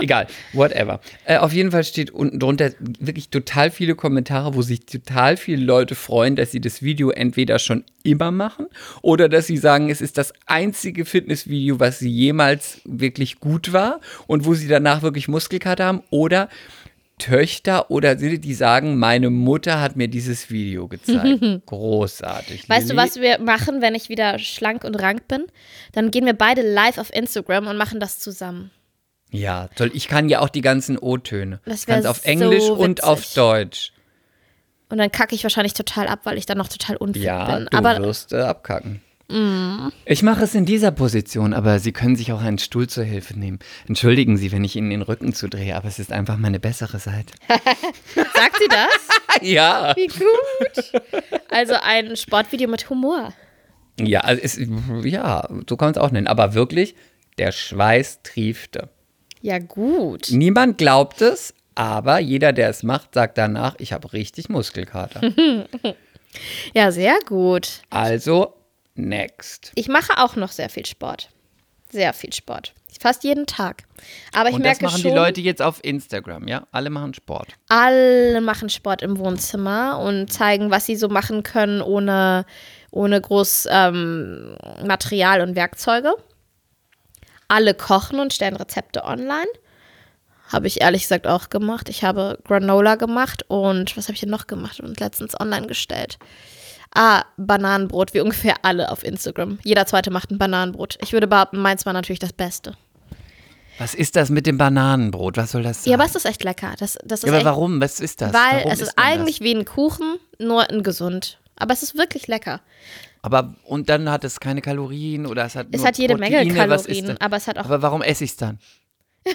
[SPEAKER 2] egal, whatever. Äh, auf jeden Fall steht unten drunter wirklich total viele Kommentare, wo sich total viele Leute freuen, dass sie das Video entweder schon immer machen oder dass sie sagen, es ist das einzige Fitnessvideo, was sie jemals wirklich gut war und wo sie danach wirklich Muskelkater haben oder Töchter oder die sagen, meine Mutter hat mir dieses Video gezeigt. Großartig.
[SPEAKER 3] Weißt du,
[SPEAKER 2] Lilly?
[SPEAKER 3] was wir machen, wenn ich wieder schlank und rank bin? Dann gehen wir beide live auf Instagram und machen das zusammen.
[SPEAKER 2] Ja, toll. Ich kann ja auch die ganzen O-Töne.
[SPEAKER 3] Das wär
[SPEAKER 2] Ganz auf
[SPEAKER 3] so
[SPEAKER 2] Englisch und
[SPEAKER 3] witzig.
[SPEAKER 2] auf Deutsch.
[SPEAKER 3] Und dann kacke ich wahrscheinlich total ab, weil ich dann noch total unfit
[SPEAKER 2] Ja,
[SPEAKER 3] bin.
[SPEAKER 2] du
[SPEAKER 3] Aber
[SPEAKER 2] wirst äh, abkacken. Ich mache es in dieser Position, aber Sie können sich auch einen Stuhl zur Hilfe nehmen. Entschuldigen Sie, wenn ich Ihnen den Rücken zudrehe, aber es ist einfach meine bessere Seite.
[SPEAKER 3] sagt sie das?
[SPEAKER 2] ja.
[SPEAKER 3] Wie gut. Also ein Sportvideo mit Humor.
[SPEAKER 2] Ja, also es, ja, so kann man es auch nennen. Aber wirklich, der Schweiß triefte.
[SPEAKER 3] Ja, gut.
[SPEAKER 2] Niemand glaubt es, aber jeder, der es macht, sagt danach, ich habe richtig Muskelkater.
[SPEAKER 3] Ja, sehr gut.
[SPEAKER 2] also, next.
[SPEAKER 3] Ich mache auch noch sehr viel Sport. Sehr viel Sport. Fast jeden Tag. Aber ich
[SPEAKER 2] Und das
[SPEAKER 3] merke
[SPEAKER 2] machen
[SPEAKER 3] schon,
[SPEAKER 2] die Leute jetzt auf Instagram, ja? Alle machen Sport.
[SPEAKER 3] alle machen Sport im Wohnzimmer und zeigen, was sie so machen können, ohne, ohne groß ähm, Material und Werkzeuge. Alle kochen und stellen Rezepte online. Habe ich ehrlich gesagt auch gemacht. Ich habe Granola gemacht und was habe ich denn noch gemacht und letztens online gestellt? Ah, Bananenbrot, wie ungefähr alle auf Instagram. Jeder zweite macht ein Bananenbrot. Ich würde behaupten, meins war natürlich das Beste.
[SPEAKER 2] Was ist das mit dem Bananenbrot? Was soll das sein?
[SPEAKER 3] Ja, aber es ist echt lecker. Das, das ist
[SPEAKER 2] Ja, aber
[SPEAKER 3] echt
[SPEAKER 2] warum? Was ist das?
[SPEAKER 3] Weil
[SPEAKER 2] warum
[SPEAKER 3] es ist eigentlich wie ein Kuchen, nur in gesund. Aber es ist wirklich lecker.
[SPEAKER 2] Das? Aber und dann hat es keine Kalorien oder es hat
[SPEAKER 3] Es
[SPEAKER 2] nur
[SPEAKER 3] hat jede Menge
[SPEAKER 2] Proteine. Ist
[SPEAKER 3] Kalorien, aber es hat auch.
[SPEAKER 2] Aber warum esse ich es dann?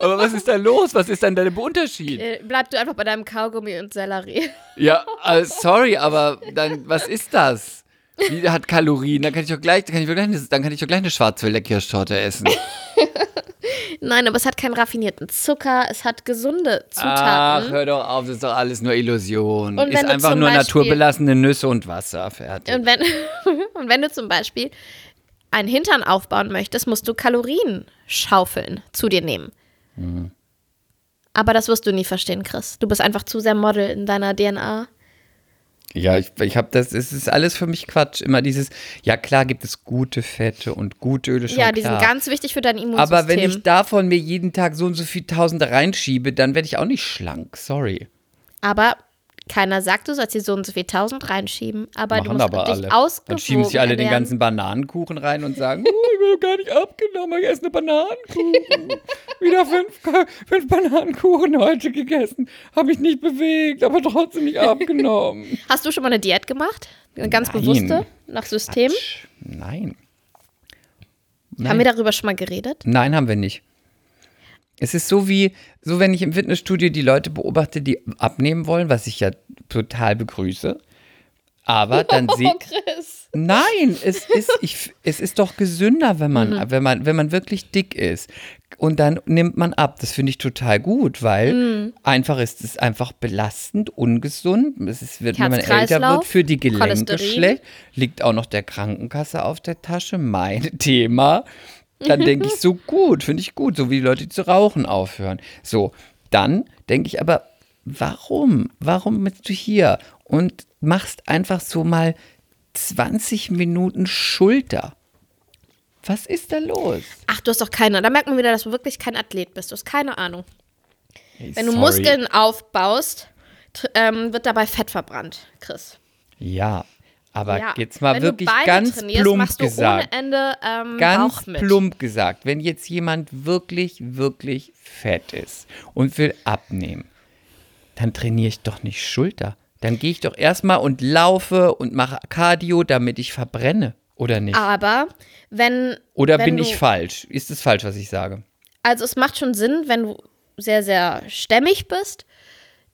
[SPEAKER 2] Aber was ist da los? Was ist dann der Unterschied?
[SPEAKER 3] Äh, bleib du einfach bei deinem Kaugummi und Sellerie.
[SPEAKER 2] Ja, äh, sorry, aber dann, was ist das? Wie hat Kalorien? Dann kann ich doch gleich, dann kann ich doch gleich, eine, dann kann ich doch gleich eine Schwarzwälder Kirschtorte essen.
[SPEAKER 3] Nein, aber es hat keinen raffinierten Zucker, es hat gesunde
[SPEAKER 2] Ach,
[SPEAKER 3] Zutaten.
[SPEAKER 2] hör doch auf, das ist doch alles nur Illusion.
[SPEAKER 3] Und
[SPEAKER 2] ist einfach nur
[SPEAKER 3] Beispiel-
[SPEAKER 2] naturbelassene Nüsse und Wasser. Fertig.
[SPEAKER 3] Und wenn, und wenn du zum Beispiel einen Hintern aufbauen möchtest, musst du Kalorien schaufeln, zu dir nehmen.
[SPEAKER 2] Mhm.
[SPEAKER 3] Aber das wirst du nie verstehen, Chris. Du bist einfach zu sehr Model in deiner DNA.
[SPEAKER 2] Ja, ich, ich habe das, es ist alles für mich Quatsch. Immer dieses, ja klar gibt es gute Fette und gute Öle, schon
[SPEAKER 3] ja, die
[SPEAKER 2] klar.
[SPEAKER 3] sind ganz wichtig für dein Immunsystem.
[SPEAKER 2] Aber wenn ich davon mir jeden Tag so und so viel Tausende reinschiebe, dann werde ich auch nicht schlank. Sorry.
[SPEAKER 3] Aber keiner sagt, du sollst hier so und so viel tausend reinschieben. Aber du
[SPEAKER 2] Machen
[SPEAKER 3] musst
[SPEAKER 2] aber
[SPEAKER 3] dich
[SPEAKER 2] alle.
[SPEAKER 3] ausgewogen
[SPEAKER 2] Dann schieben sich alle den
[SPEAKER 3] ernähren.
[SPEAKER 2] ganzen Bananenkuchen rein und sagen, oh, ich will gar nicht abgenommen, ich esse eine Bananenkuchen. Wieder fünf, fünf Bananenkuchen heute gegessen. Habe ich nicht bewegt, aber trotzdem nicht abgenommen.
[SPEAKER 3] Hast du schon mal eine Diät gemacht? Eine ganz
[SPEAKER 2] Nein.
[SPEAKER 3] bewusste? Nach System?
[SPEAKER 2] Nein. Nein.
[SPEAKER 3] Haben wir darüber schon mal geredet?
[SPEAKER 2] Nein, haben wir nicht. Es ist so wie, so wenn ich im Fitnessstudio die Leute beobachte, die abnehmen wollen, was ich ja total begrüße. Aber dann sehe
[SPEAKER 3] Chris.
[SPEAKER 2] Nein, es ist, ich, es ist doch gesünder, wenn man, wenn man, wenn man wirklich dick ist. Und dann nimmt man ab. Das finde ich total gut, weil einfach ist es einfach belastend, ungesund. Es ist, wird, wenn man älter wird, für die Gelenke schlecht. Liegt auch noch der Krankenkasse auf der Tasche. Mein Thema. Dann denke ich so gut, finde ich gut, so wie die Leute, die zu rauchen aufhören. So, dann denke ich aber, warum? Warum bist du hier und machst einfach so mal 20 Minuten Schulter? Was ist da los?
[SPEAKER 3] Ach, du hast doch keine. Da merkt man wieder, dass du wirklich kein Athlet bist. Du hast keine Ahnung.
[SPEAKER 2] Hey,
[SPEAKER 3] Wenn du
[SPEAKER 2] sorry.
[SPEAKER 3] Muskeln aufbaust, ähm, wird dabei Fett verbrannt, Chris.
[SPEAKER 2] Ja, aber
[SPEAKER 3] Ja.
[SPEAKER 2] jetzt mal
[SPEAKER 3] Wenn
[SPEAKER 2] wirklich
[SPEAKER 3] du
[SPEAKER 2] ganz plump
[SPEAKER 3] du
[SPEAKER 2] gesagt.
[SPEAKER 3] Ende ähm,
[SPEAKER 2] Ganz plump gesagt, wenn jetzt jemand wirklich, wirklich fett ist und will abnehmen, dann trainiere ich doch nicht Schulter. Dann gehe ich doch erstmal und laufe und mache Cardio, damit ich verbrenne. Oder nicht?
[SPEAKER 3] Aber wenn.
[SPEAKER 2] Oder
[SPEAKER 3] wenn
[SPEAKER 2] bin
[SPEAKER 3] du,
[SPEAKER 2] ich falsch? Ist es falsch, was ich sage?
[SPEAKER 3] Also es macht schon Sinn, wenn du sehr, sehr stämmig bist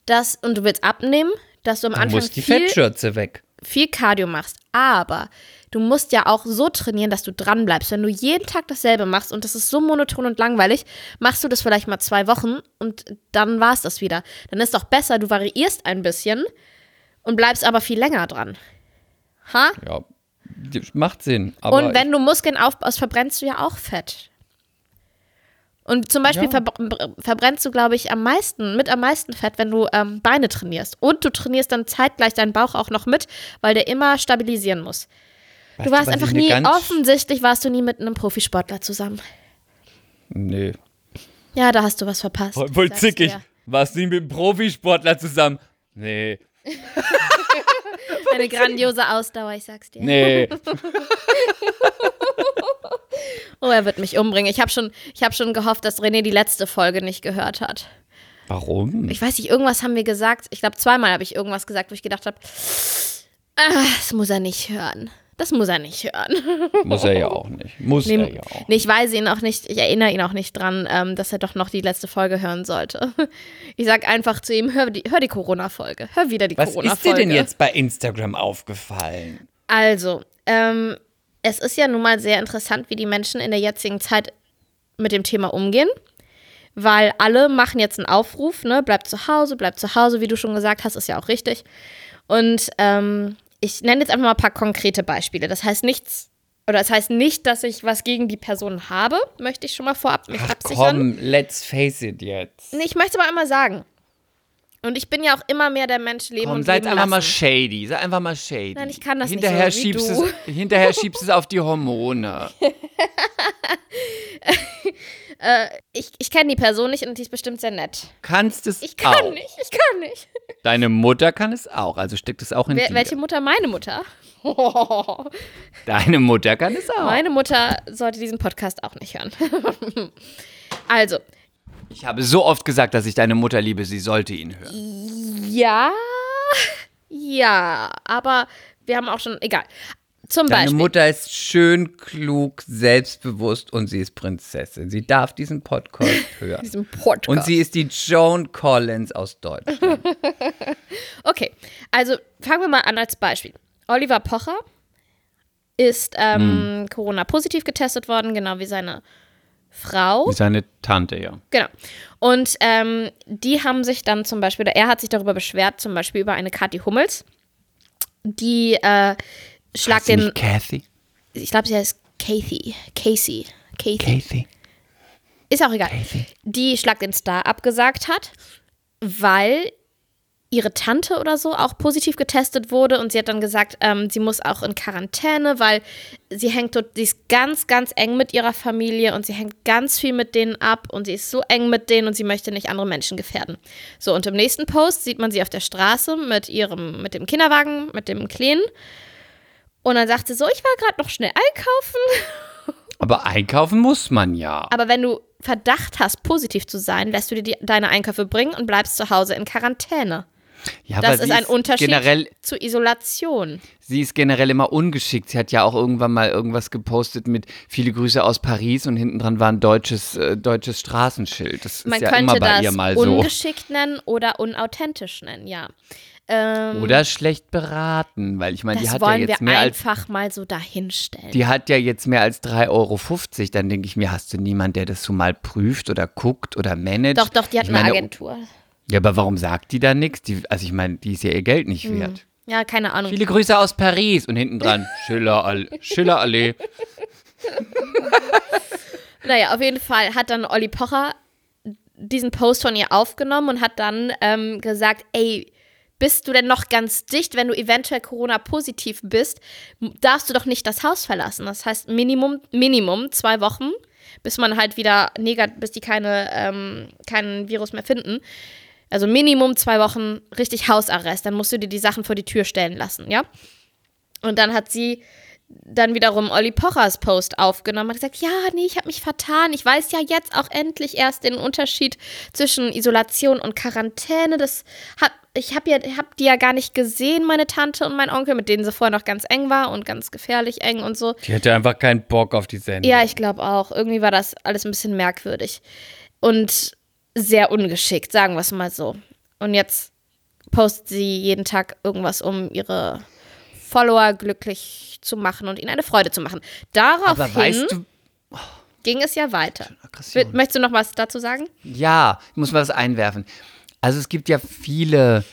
[SPEAKER 3] dass, und du willst abnehmen, dass du am
[SPEAKER 2] Dann
[SPEAKER 3] Anfang
[SPEAKER 2] muss die
[SPEAKER 3] viel,
[SPEAKER 2] Fettschürze weg.
[SPEAKER 3] Viel Cardio machst. Aber du musst ja auch so trainieren, dass du dran bleibst. Wenn du jeden Tag dasselbe machst und das ist so monoton und langweilig, machst du das vielleicht mal zwei Wochen und dann war es das wieder. Dann ist doch besser, du variierst ein bisschen und bleibst aber viel länger dran. Ha?
[SPEAKER 2] Ja, macht Sinn.
[SPEAKER 3] Und wenn du Muskeln aufbaust, verbrennst du ja auch Fett. Und zum Beispiel
[SPEAKER 2] Ja.
[SPEAKER 3] verbr verbrennst du, glaube ich, am meisten, mit am meisten Fett, wenn du ähm, Beine trainierst. Und du trainierst dann zeitgleich deinen Bauch auch noch mit, weil der immer stabilisieren muss.
[SPEAKER 2] Weißt
[SPEAKER 3] Du warst einfach nie, offensichtlich warst du nie mit einem Profisportler zusammen.
[SPEAKER 2] Nee.
[SPEAKER 3] Ja, da hast du was verpasst.
[SPEAKER 2] Voll
[SPEAKER 3] sag's
[SPEAKER 2] zickig. Warst du nie mit einem Profisportler zusammen? Nee.
[SPEAKER 3] Eine grandiose Ausdauer, ich sag's dir.
[SPEAKER 2] Nee.
[SPEAKER 3] Oh, er wird mich umbringen. Ich habe schon, ich hab schon gehofft, dass René die letzte Folge nicht gehört hat.
[SPEAKER 2] Warum?
[SPEAKER 3] Ich weiß nicht, irgendwas haben wir gesagt. Ich glaube, zweimal habe ich irgendwas gesagt, wo ich gedacht habe, ah, das muss er nicht hören. Das muss er nicht hören.
[SPEAKER 2] Muss er ja auch nicht. Muss
[SPEAKER 3] Nee,
[SPEAKER 2] er ja auch.
[SPEAKER 3] nee, ich weise ihn auch nicht, ich erinnere ihn auch nicht dran, ähm, dass er doch noch die letzte Folge hören sollte. Ich sag einfach zu ihm, hör die, hör die Corona-Folge. Hör wieder die
[SPEAKER 2] Was ist
[SPEAKER 3] Corona-Folge.
[SPEAKER 2] dir denn jetzt bei Instagram aufgefallen?
[SPEAKER 3] Also, ähm, es ist ja nun mal sehr interessant, wie die Menschen in der jetzigen Zeit mit dem Thema umgehen. Weil alle machen jetzt einen Aufruf, ne? Bleib zu Hause, bleib zu Hause, wie du schon gesagt hast, ist ja auch richtig. Und ähm, ich nenne jetzt einfach mal ein paar konkrete Beispiele. Das heißt nichts, oder das heißt nicht, dass ich was gegen die Person habe, möchte ich schon mal vorab mich absichern.
[SPEAKER 2] Komm, let's face it jetzt.
[SPEAKER 3] Nee, ich möchte aber einmal sagen. Und ich bin ja auch immer mehr der Mensch leben
[SPEAKER 2] Komm,
[SPEAKER 3] und
[SPEAKER 2] sei
[SPEAKER 3] leben
[SPEAKER 2] einfach mal
[SPEAKER 3] lassen.
[SPEAKER 2] shady. Sei einfach mal shady.
[SPEAKER 3] Nein, ich kann das nicht
[SPEAKER 2] hinterher
[SPEAKER 3] so wie
[SPEAKER 2] schiebst
[SPEAKER 3] du.
[SPEAKER 2] Es, hinterher schiebst du es auf die Hormone.
[SPEAKER 3] Ich, ich kenne die Person nicht und die ist bestimmt sehr nett.
[SPEAKER 2] Kannst es
[SPEAKER 3] Ich kann
[SPEAKER 2] auch.
[SPEAKER 3] nicht, ich kann nicht.
[SPEAKER 2] Deine Mutter kann es auch. Also steckt es auch in
[SPEAKER 3] Wer,
[SPEAKER 2] dir.
[SPEAKER 3] welche Mutter? Meine Mutter.
[SPEAKER 2] Deine Mutter kann es auch.
[SPEAKER 3] Meine Mutter sollte diesen Podcast auch nicht hören. also,
[SPEAKER 2] Ich habe so oft gesagt, dass ich deine Mutter liebe. Sie sollte ihn hören.
[SPEAKER 3] ja, ja, aber wir haben auch schon, egal. Zum
[SPEAKER 2] Deine
[SPEAKER 3] Beispiel.
[SPEAKER 2] Mutter ist schön, klug, selbstbewusst und sie ist Prinzessin. Sie darf diesen Podcast hören.
[SPEAKER 3] Diesem Podcast.
[SPEAKER 2] Und sie ist die Joan Collins aus Deutschland.
[SPEAKER 3] Okay, also fangen wir mal an als Beispiel. Oliver Pocher ist ähm,
[SPEAKER 2] Hm.
[SPEAKER 3] Corona-positiv getestet worden, genau wie seine Frau.
[SPEAKER 2] Wie seine Tante, ja.
[SPEAKER 3] Genau. Und ähm, die haben sich dann zum Beispiel, oder er hat sich darüber beschwert, zum Beispiel über eine Kathi Hummels, die äh, schlag
[SPEAKER 2] Heißt
[SPEAKER 3] den,
[SPEAKER 2] Kathy?
[SPEAKER 3] ich glaube, sie heißt Kathy, Casey, Kathy.
[SPEAKER 2] Kathy.
[SPEAKER 3] Ist auch egal.
[SPEAKER 2] Kathy.
[SPEAKER 3] Die Schlag den Star abgesagt hat, weil ihre Tante oder so auch positiv getestet wurde und sie hat dann gesagt, ähm, sie muss auch in Quarantäne, weil sie hängt dort, sie ist ganz, ganz eng mit ihrer Familie und sie hängt ganz viel mit denen ab und sie ist so eng mit denen und sie möchte nicht andere Menschen gefährden. So, und im nächsten Post sieht man sie auf der Straße mit ihrem, mit dem Kinderwagen, mit dem Kleinen. Und dann sagt sie so, ich war gerade noch schnell einkaufen.
[SPEAKER 2] Aber einkaufen muss man ja.
[SPEAKER 3] Aber wenn du Verdacht hast, positiv zu sein, lässt du dir die, deine Einkäufe bringen und bleibst zu Hause in Quarantäne.
[SPEAKER 2] Ja
[SPEAKER 3] Das ist ein Unterschied
[SPEAKER 2] Generell,
[SPEAKER 3] zu Isolation.
[SPEAKER 2] sie ist generell immer ungeschickt. Sie hat ja auch irgendwann mal irgendwas gepostet mit viele Grüße aus Paris und hinten dran war ein deutsches, äh, deutsches Straßenschild. Das
[SPEAKER 3] Man
[SPEAKER 2] ist ja
[SPEAKER 3] könnte
[SPEAKER 2] immer bei
[SPEAKER 3] das
[SPEAKER 2] ihr mal so.
[SPEAKER 3] ungeschickt nennen oder unauthentisch nennen, ja. Ähm,
[SPEAKER 2] Oder schlecht beraten, weil ich meine, die
[SPEAKER 3] das
[SPEAKER 2] hat ja
[SPEAKER 3] wollen
[SPEAKER 2] jetzt
[SPEAKER 3] wir
[SPEAKER 2] mehr als
[SPEAKER 3] einfach mal so dahinstellen.
[SPEAKER 2] Die hat ja jetzt mehr als 3,50 Euro. Dann denke ich mir, hast du niemand, der das so mal prüft oder guckt oder managt?
[SPEAKER 3] doch, doch, die hat
[SPEAKER 2] ich
[SPEAKER 3] eine
[SPEAKER 2] meine,
[SPEAKER 3] Agentur.
[SPEAKER 2] Ja, aber warum sagt die da nichts? Also ich meine, die ist ja ihr Geld nicht
[SPEAKER 3] Mhm.
[SPEAKER 2] wert.
[SPEAKER 3] Ja, keine Ahnung.
[SPEAKER 2] Viele Grüße aus Paris und hinten dran Schillerallee. Schillerallee.
[SPEAKER 3] Naja, auf jeden Fall hat dann Olli Pocher diesen Post von ihr aufgenommen und hat dann ähm, gesagt, ey, bist du denn noch ganz dicht, wenn du eventuell Corona-positiv bist, darfst du doch nicht das Haus verlassen. Das heißt Minimum, Minimum zwei Wochen, bis man halt wieder negativ, bis die keine, ähm, keinen Virus mehr finden. Also Minimum zwei Wochen richtig Hausarrest. Dann musst du dir die Sachen vor die Tür stellen lassen, ja? Und dann hat sie dann wiederum Olli Pochers Post aufgenommen und gesagt, ja, nee, ich habe mich vertan. Ich weiß ja jetzt auch endlich erst den Unterschied zwischen Isolation und Quarantäne. Das hat ich habe ja hab die ja gar nicht gesehen, meine Tante und mein Onkel, mit denen sie vorher noch ganz eng war und ganz gefährlich eng und so.
[SPEAKER 2] Die hatte einfach keinen Bock auf die Sendung.
[SPEAKER 3] Ja, ich glaube auch. Irgendwie war das alles ein bisschen merkwürdig und sehr ungeschickt, sagen wir es mal so. Und jetzt postet sie jeden Tag irgendwas, um ihre Follower glücklich zu machen und ihnen eine Freude zu machen. Daraufhin
[SPEAKER 2] weißt du,
[SPEAKER 3] ging es ja weiter. Möchtest du noch was dazu sagen?
[SPEAKER 2] Ja, ich muss mal was einwerfen. Also es gibt ja viele,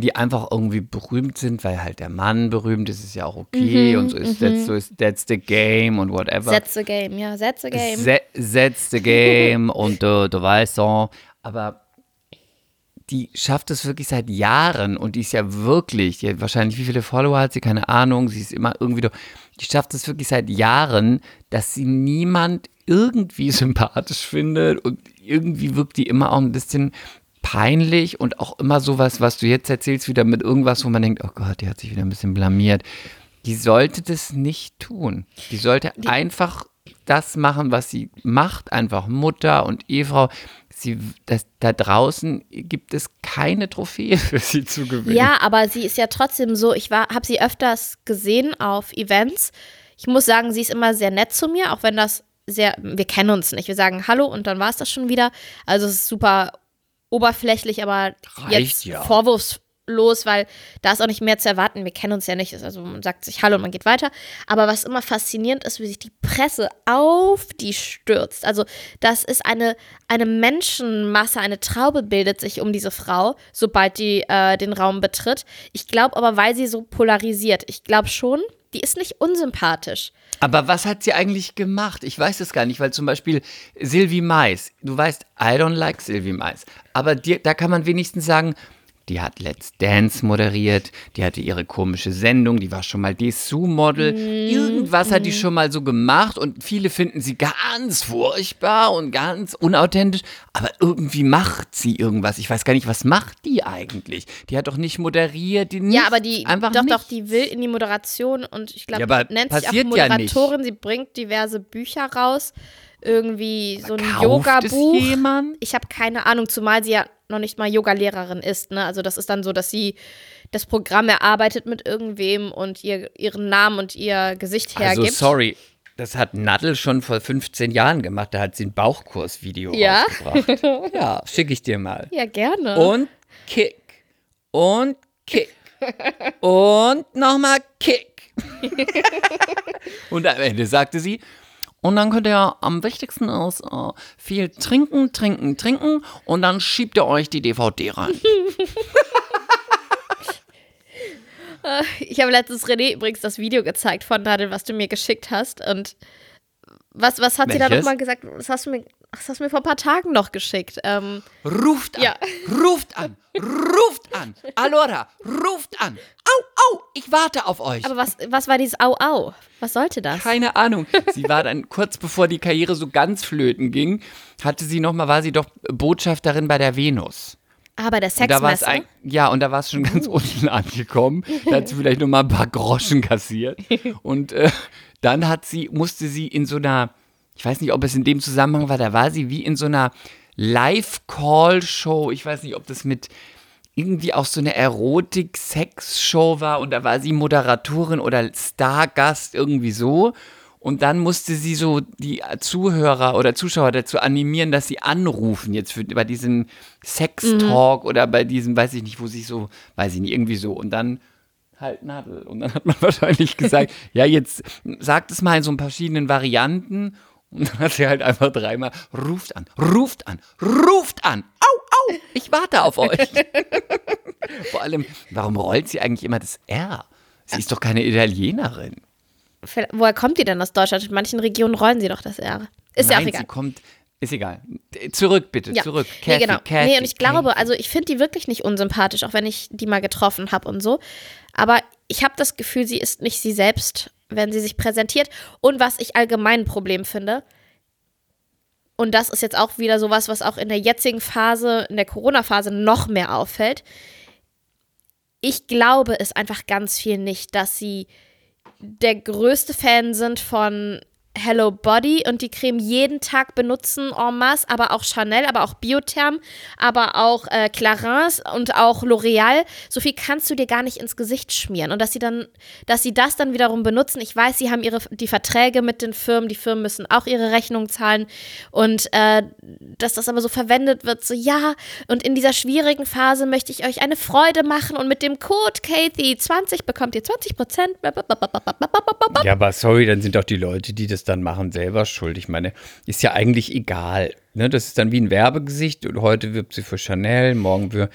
[SPEAKER 2] die einfach irgendwie berühmt sind, weil halt der Mann berühmt ist, ist ja auch okay und so ist that's, so ist that's the game und whatever.
[SPEAKER 3] That's the game, ja, that's the game.
[SPEAKER 2] Se that's the game und du, du weißt so. Aber die schafft es wirklich seit Jahren und die ist ja wirklich, die hat wahrscheinlich, wie viele Follower hat sie, keine Ahnung, sie ist immer irgendwie, do- die schafft es wirklich seit Jahren, dass sie niemand irgendwie sympathisch findet und irgendwie wirkt die immer auch ein bisschen peinlich und auch immer sowas, was du jetzt erzählst, wieder mit irgendwas, wo man denkt, oh Gott, die hat sich wieder ein bisschen blamiert. Die sollte das nicht tun. Die sollte einfach das machen, was sie macht, einfach Mutter und Ehefrau. Sie, das, da draußen gibt es keine Trophäe für sie zu gewinnen.
[SPEAKER 3] Ja, aber sie ist ja trotzdem so, ich habe sie öfters gesehen auf Events. Ich muss sagen, sie ist immer sehr nett zu mir, auch wenn das sehr, wir kennen uns nicht. Wir sagen Hallo und dann war es das schon wieder. Also es ist super oberflächlich, aber
[SPEAKER 2] Reicht
[SPEAKER 3] jetzt
[SPEAKER 2] ja.
[SPEAKER 3] vorwurfslos, weil da ist auch nicht mehr zu erwarten. Wir kennen uns ja nicht. Also man sagt sich Hallo und man geht weiter. Aber was immer faszinierend ist, wie sich die Presse auf die stürzt. Also das ist eine, eine Menschenmasse, eine Traube bildet sich um diese Frau, sobald die äh, den Raum betritt. Ich glaube aber, weil sie so polarisiert, ich glaube schon, die ist nicht unsympathisch.
[SPEAKER 2] Aber was hat sie eigentlich gemacht? Ich weiß es gar nicht, weil zum Beispiel Sylvie Mais, du weißt, I don't like Sylvie Mais, aber dir, da kann man wenigstens sagen, die hat Let's Dance moderiert, die hatte ihre komische Sendung, die war schon mal Dessous-Model. Irgendwas hat die schon mal so gemacht und viele finden sie ganz furchtbar und ganz unauthentisch, aber irgendwie macht sie irgendwas. Ich weiß gar nicht, was macht die eigentlich? Die hat doch nicht moderiert, die
[SPEAKER 3] Ja,
[SPEAKER 2] nichts,
[SPEAKER 3] aber die,
[SPEAKER 2] einfach
[SPEAKER 3] doch,
[SPEAKER 2] nicht.
[SPEAKER 3] doch, die will in die Moderation und ich glaube,
[SPEAKER 2] Ja, aber
[SPEAKER 3] nennt sich auch
[SPEAKER 2] passiert ja.
[SPEAKER 3] Moderatorin. Sie bringt diverse Bücher raus. Irgendwie so ein Yoga-Buch. Ich habe keine Ahnung, zumal sie ja noch nicht mal Yoga-Lehrerin ist. Ne? Also das ist dann so, dass sie das Programm erarbeitet mit irgendwem und ihr ihren Namen und ihr Gesicht
[SPEAKER 2] Also
[SPEAKER 3] hergibt.
[SPEAKER 2] sorry, das hat Nadel schon vor 15 Jahren gemacht. Da hat sie ein Bauchkursvideo
[SPEAKER 3] Ja?
[SPEAKER 2] rausgebracht. ja, schicke ich dir mal.
[SPEAKER 3] Ja, gerne.
[SPEAKER 2] Und Kick. Und Kick. Und nochmal Kick. und am Ende sagte sie, und dann könnt ihr am wichtigsten ist äh, viel trinken, trinken, trinken und dann schiebt ihr euch die DVD rein.
[SPEAKER 3] Ich habe letztens René übrigens das Video gezeigt von Nadel, was du mir geschickt hast. Und was, was hat sie da nochmal gesagt? Was hast du mir, was hast du mir vor ein paar Tagen noch geschickt? Ähm,
[SPEAKER 2] Ruft an,
[SPEAKER 3] Ja.
[SPEAKER 2] ruft an, ruft an. Alora, ruft an. Au, au, ich warte auf euch.
[SPEAKER 3] aber was, was war dieses Au Au? Was sollte das?
[SPEAKER 2] Keine Ahnung. Sie war dann kurz bevor die Karriere so ganz flöten ging, hatte sie noch mal, war sie doch Botschafterin bei der Venus.
[SPEAKER 3] Ah, bei der Sexmesse.
[SPEAKER 2] ja, und da war es schon ganz unten angekommen. Da hat sie vielleicht noch mal ein paar Groschen kassiert. Und äh, dann hat sie, musste sie in so einer, ich weiß nicht, ob es in dem Zusammenhang war, da war sie wie in so einer Live-Call-Show. Ich weiß nicht, ob das mit irgendwie auch so eine Erotik-Sex-Show war und da war sie Moderatorin oder Stargast irgendwie so. Und dann musste sie so die Zuhörer oder Zuschauer dazu animieren, dass sie anrufen jetzt für, bei diesem Sex-Talk oder bei diesem, weiß ich nicht, wo sich so, weiß ich nicht, irgendwie so. Und dann halt Nadel. Und dann hat man wahrscheinlich gesagt, ja, jetzt sagt es mal in so verschiedenen Varianten. Und dann hat sie halt einfach dreimal, ruft an, ruft an, ruft an, au, au, ich warte auf euch. Vor allem, warum rollt sie eigentlich immer das R? Sie ist doch keine Italienerin.
[SPEAKER 3] Woher kommt die denn aus Deutschland? In manchen Regionen rollen sie doch das R. Ist ja
[SPEAKER 2] Nein,
[SPEAKER 3] auch egal.
[SPEAKER 2] sie kommt, ist egal. Zurück bitte,
[SPEAKER 3] Ja.
[SPEAKER 2] zurück.
[SPEAKER 3] nee,
[SPEAKER 2] Kathy,
[SPEAKER 3] genau.
[SPEAKER 2] Kathy,
[SPEAKER 3] nee, und ich glaube,
[SPEAKER 2] Kathy.
[SPEAKER 3] also ich finde die wirklich nicht unsympathisch, auch wenn ich die mal getroffen habe und so. Aber ich habe das Gefühl, sie ist nicht sie selbst, wenn sie sich präsentiert. Und was ich allgemein ein Problem finde, und das ist jetzt auch wieder sowas, was auch in der jetzigen Phase, in der Corona-Phase noch mehr auffällt. Ich glaube es einfach ganz viel nicht, dass sie der größte Fan sind von Hello Body und die Creme jeden Tag benutzen en masse, aber auch Chanel, aber auch Biotherm, aber auch äh, Clarins und auch L'Oreal. So viel kannst du dir gar nicht ins Gesicht schmieren. Und dass sie dann, dass sie das dann wiederum benutzen. Ich weiß, sie haben ihre die Verträge mit den Firmen, die Firmen müssen auch ihre Rechnung zahlen und äh, dass das aber so verwendet wird, so ja, und in dieser schwierigen Phase möchte ich euch eine Freude machen und mit dem Code Kathy 20 bekommt ihr 20 Prozent.
[SPEAKER 2] Ja, aber sorry, dann sind doch die Leute, die das dann machen, selber schuld. Ich meine, ist ja eigentlich egal. Ne? Das ist dann wie ein Werbegesicht und heute wirbt sie für Chanel, morgen für.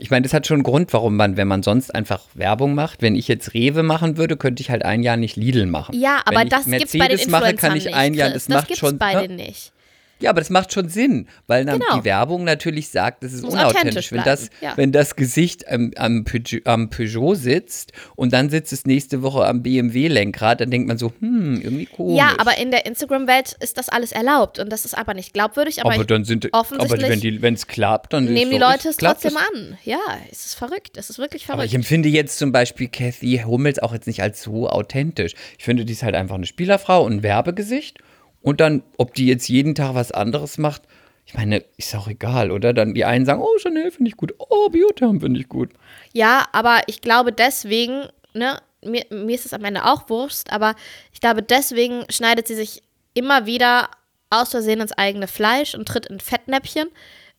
[SPEAKER 2] Ich meine, das hat schon einen Grund, warum man, wenn man sonst einfach Werbung macht, wenn ich jetzt Rewe machen würde, könnte ich halt ein Jahr nicht Lidl machen.
[SPEAKER 3] Ja, aber
[SPEAKER 2] wenn
[SPEAKER 3] das gibt's bei den
[SPEAKER 2] Mercedes mache,
[SPEAKER 3] Influencern
[SPEAKER 2] kann ich
[SPEAKER 3] nicht.
[SPEAKER 2] ein Jahr,
[SPEAKER 3] Chris.
[SPEAKER 2] das macht schon.
[SPEAKER 3] bei
[SPEAKER 2] ne?
[SPEAKER 3] nicht.
[SPEAKER 2] Ja, aber das macht schon Sinn, weil
[SPEAKER 3] Genau.
[SPEAKER 2] die Werbung natürlich sagt, das ist
[SPEAKER 3] Muss
[SPEAKER 2] unauthentisch.
[SPEAKER 3] authentisch
[SPEAKER 2] Wenn das,
[SPEAKER 3] ja.
[SPEAKER 2] wenn das Gesicht am, am, Peugeot, am Peugeot sitzt und dann sitzt es nächste Woche am BMW-Lenkrad, dann denkt man so, hm, irgendwie komisch.
[SPEAKER 3] Ja, aber in der Instagram-Welt ist das alles erlaubt und das ist aber nicht glaubwürdig. Aber,
[SPEAKER 2] aber dann sind, aber
[SPEAKER 3] offensichtlich
[SPEAKER 2] wenn die- wenn es klappt, dann
[SPEAKER 3] nehmen die
[SPEAKER 2] so,
[SPEAKER 3] Leute es trotzdem an. Ja, es ist verrückt. Es ist wirklich
[SPEAKER 2] Aber
[SPEAKER 3] verrückt.
[SPEAKER 2] ich empfinde jetzt zum Beispiel Kathy Hummels auch jetzt nicht als so authentisch. Ich finde, die ist halt einfach eine Spielerfrau und ein Werbegesicht. Und dann, ob die jetzt jeden Tag was anderes macht, ich meine, ist auch egal, oder? Dann die einen sagen, oh, Chanel finde ich gut, oh, Biotherm finde ich gut.
[SPEAKER 3] Ja, aber ich glaube deswegen, ne, mir, mir ist es am Ende auch Wurst, aber ich glaube deswegen schneidet sie sich immer wieder aus Versehen ins eigene Fleisch und tritt in Fettnäpfchen,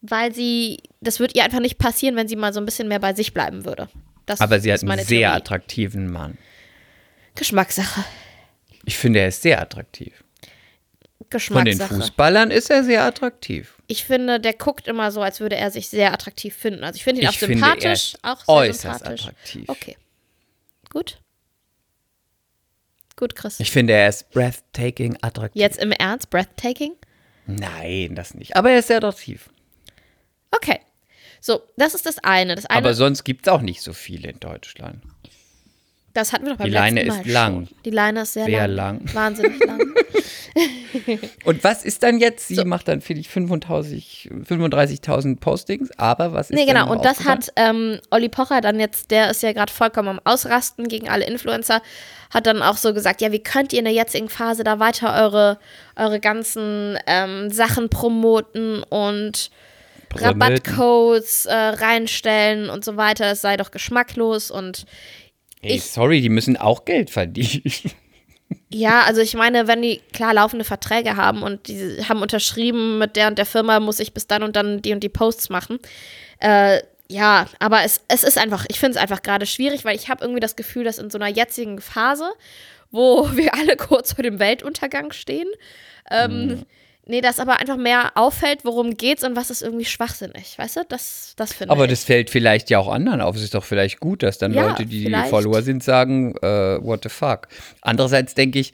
[SPEAKER 3] weil sie, das wird ihr einfach nicht passieren, wenn sie mal so ein bisschen mehr bei sich bleiben würde. Das
[SPEAKER 2] Aber sie hat einen sehr
[SPEAKER 3] Theorie.
[SPEAKER 2] attraktiven Mann.
[SPEAKER 3] Geschmackssache.
[SPEAKER 2] Ich finde, er ist sehr attraktiv. Von den. Fußballern ist er sehr attraktiv.
[SPEAKER 3] Ich finde, der guckt immer so, als würde er sich sehr attraktiv finden. Also ich finde ihn
[SPEAKER 2] Ich
[SPEAKER 3] auch
[SPEAKER 2] finde,
[SPEAKER 3] sympathisch.
[SPEAKER 2] er
[SPEAKER 3] auch sehr
[SPEAKER 2] äußerst
[SPEAKER 3] sympathisch.
[SPEAKER 2] attraktiv.
[SPEAKER 3] Okay. Gut. Gut, Chris.
[SPEAKER 2] Ich finde, er ist breathtaking attraktiv.
[SPEAKER 3] Jetzt im Ernst, breathtaking?
[SPEAKER 2] Nein, das nicht. Aber er ist sehr attraktiv.
[SPEAKER 3] Okay. So, das ist das eine. Das eine,
[SPEAKER 2] Aber sonst gibt es auch nicht so viele in Deutschland.
[SPEAKER 3] Das hatten wir doch beim
[SPEAKER 2] die Leine ist lang.
[SPEAKER 3] Schon. Die Leine ist sehr,
[SPEAKER 2] Sehr
[SPEAKER 3] lang.
[SPEAKER 2] lang.
[SPEAKER 3] Wahnsinnig lang.
[SPEAKER 2] Und was ist dann jetzt? Sie macht dann für dich 35 35.000 Postings, aber was ist
[SPEAKER 3] nee, genau. Und das hat ähm, Olli Pocher dann jetzt, der ist ja gerade vollkommen am Ausrasten gegen alle Influencer, hat dann auch so gesagt, ja, wie könnt ihr in der jetzigen Phase da weiter eure, eure ganzen ähm, Sachen promoten und Rabattcodes äh, reinstellen und so weiter. Es sei doch geschmacklos und
[SPEAKER 2] Ey,
[SPEAKER 3] Ich-
[SPEAKER 2] sorry, die müssen auch Geld verdienen.
[SPEAKER 3] Ja, also ich meine, wenn die klar laufende Verträge haben und die haben unterschrieben, mit der und der Firma muss ich bis dann und dann die und die Posts machen. Äh, ja, aber es, es ist einfach, ich finde es einfach gerade schwierig, weil ich habe irgendwie das Gefühl, dass in so einer jetzigen Phase, wo wir alle kurz vor dem Weltuntergang stehen, ähm, nee, dass aber einfach mehr auffällt, worum geht's und was ist irgendwie schwachsinnig, weißt du? Das, das finde
[SPEAKER 2] Aber
[SPEAKER 3] ich.
[SPEAKER 2] das fällt vielleicht ja auch anderen auf. Es ist doch vielleicht gut, dass dann
[SPEAKER 3] Ja,
[SPEAKER 2] Leute, die
[SPEAKER 3] vielleicht.
[SPEAKER 2] Follower sind, sagen, äh, what the fuck. Andererseits denke ich,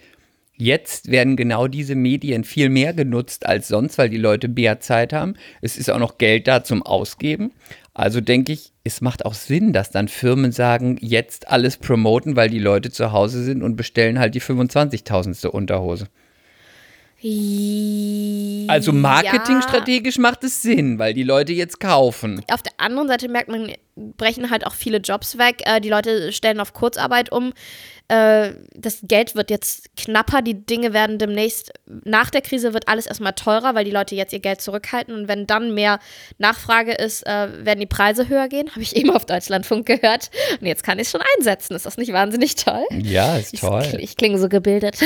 [SPEAKER 2] jetzt werden genau diese Medien viel mehr genutzt als sonst, weil die Leute mehr Zeit haben. Es ist auch noch Geld da zum Ausgeben. Also denke ich, es macht auch Sinn, dass dann Firmen sagen, jetzt alles promoten, weil die Leute zu Hause sind und bestellen halt die 25.000. Unterhose. Also marketingstrategisch macht es Sinn, weil die Leute jetzt kaufen.
[SPEAKER 3] auf der anderen Seite merkt man, brechen halt auch viele Jobs weg. Äh, die Leute stellen auf Kurzarbeit um. Äh, das Geld wird jetzt knapper. Die Dinge werden demnächst, nach der Krise wird alles erstmal teurer, weil die Leute jetzt ihr Geld zurückhalten. Und wenn dann mehr Nachfrage ist, äh, werden die Preise höher gehen. Habe ich eben auf Deutschlandfunk gehört. Und jetzt kann ich es schon einsetzen. Ist das nicht wahnsinnig toll?
[SPEAKER 2] Ja, ist
[SPEAKER 3] Ich,
[SPEAKER 2] toll.
[SPEAKER 3] ich klinge so gebildet.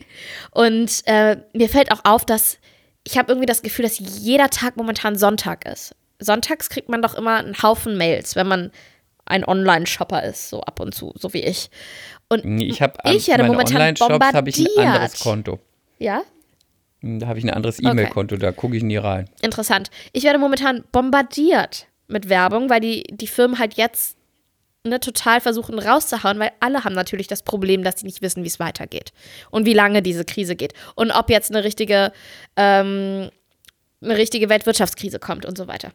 [SPEAKER 3] Und äh, mir fällt auch auf, dass ich habe irgendwie das Gefühl, dass jeder Tag momentan Sonntag ist. Sonntags kriegt man doch immer einen Haufen Mails, wenn man ein Online-Shopper ist, so ab und zu, so wie ich. Und
[SPEAKER 2] Ich habe
[SPEAKER 3] Ich werde
[SPEAKER 2] meine Online-Shops habe ich ein anderes Konto.
[SPEAKER 3] ja,
[SPEAKER 2] Da habe ich ein anderes E-Mail-Konto, da gucke ich nie rein.
[SPEAKER 3] interessant. Ich werde momentan bombardiert mit Werbung, weil die, die Firmen halt jetzt ne, total versuchen rauszuhauen, weil alle haben natürlich das Problem, dass sie nicht wissen, wie es weitergeht und wie lange diese Krise geht und ob jetzt eine richtige, ähm, eine richtige Weltwirtschaftskrise kommt und so weiter.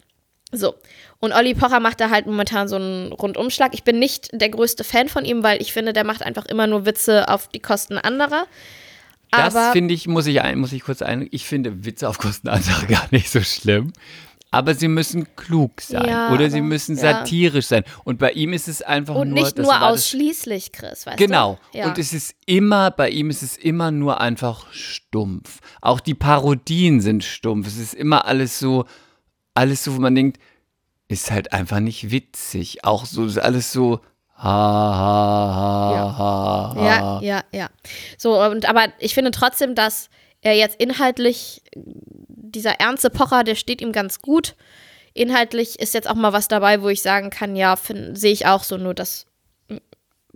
[SPEAKER 3] So, und Olli Pocher macht da halt momentan so einen Rundumschlag. Ich bin nicht der größte Fan von ihm, weil ich finde, der macht einfach immer nur Witze auf die Kosten anderer.
[SPEAKER 2] Das
[SPEAKER 3] Aber
[SPEAKER 2] finde ich, muss ich, ein, muss ich kurz ein, ich finde Witze auf Kosten anderer gar nicht so schlimm. Aber sie müssen klug sein
[SPEAKER 3] Ja,
[SPEAKER 2] oder sie
[SPEAKER 3] aber-
[SPEAKER 2] müssen
[SPEAKER 3] ja.
[SPEAKER 2] satirisch sein. Und bei ihm ist es einfach
[SPEAKER 3] und
[SPEAKER 2] nur.
[SPEAKER 3] nicht
[SPEAKER 2] das
[SPEAKER 3] nur
[SPEAKER 2] das-
[SPEAKER 3] ausschließlich, Chris, weißt
[SPEAKER 2] Genau.
[SPEAKER 3] du? Ja.
[SPEAKER 2] Und es ist immer, bei ihm ist es immer nur einfach stumpf. Auch die Parodien sind stumpf. Es ist immer alles so, alles so, wo man denkt, ist halt einfach nicht witzig. Auch so, ist alles so, ha, ha, ha,
[SPEAKER 3] Ja.
[SPEAKER 2] ha, ha.
[SPEAKER 3] Ja, ja, ja. So, und aber ich finde trotzdem, dass er jetzt inhaltlich, dieser ernste Pocher, der steht ihm ganz gut. Inhaltlich ist jetzt auch mal was dabei, wo ich sagen kann, ja, sehe ich auch so, nur dass,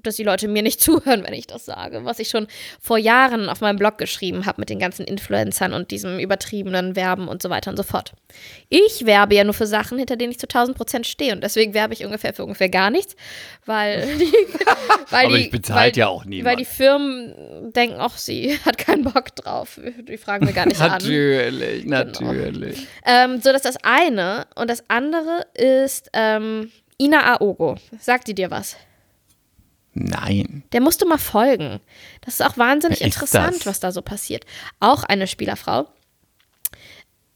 [SPEAKER 3] dass die Leute mir nicht zuhören, wenn ich das sage. Was ich schon vor Jahren auf meinem Blog geschrieben habe mit den ganzen Influencern und diesem übertriebenen Werben und so weiter und so fort. Ich werbe ja nur für Sachen, hinter denen ich zu 1000 Prozent stehe und deswegen werbe ich ungefähr für ungefähr gar nichts, weil die, weil
[SPEAKER 2] Aber
[SPEAKER 3] die,
[SPEAKER 2] ich bezahlt ja auch niemand.
[SPEAKER 3] Weil die Firmen denken, ach, sie hat keinen Bock drauf. Die fragen wir gar nicht an.
[SPEAKER 2] Natürlich, natürlich.
[SPEAKER 3] Ähm, so, das ist das eine. Und das andere ist ähm, Ina Aogo. Sagt die dir was?
[SPEAKER 2] Nein.
[SPEAKER 3] Der musst du mal folgen. Das ist auch wahnsinnig
[SPEAKER 2] ist
[SPEAKER 3] interessant,
[SPEAKER 2] das?
[SPEAKER 3] was da so passiert. Auch eine Spielerfrau.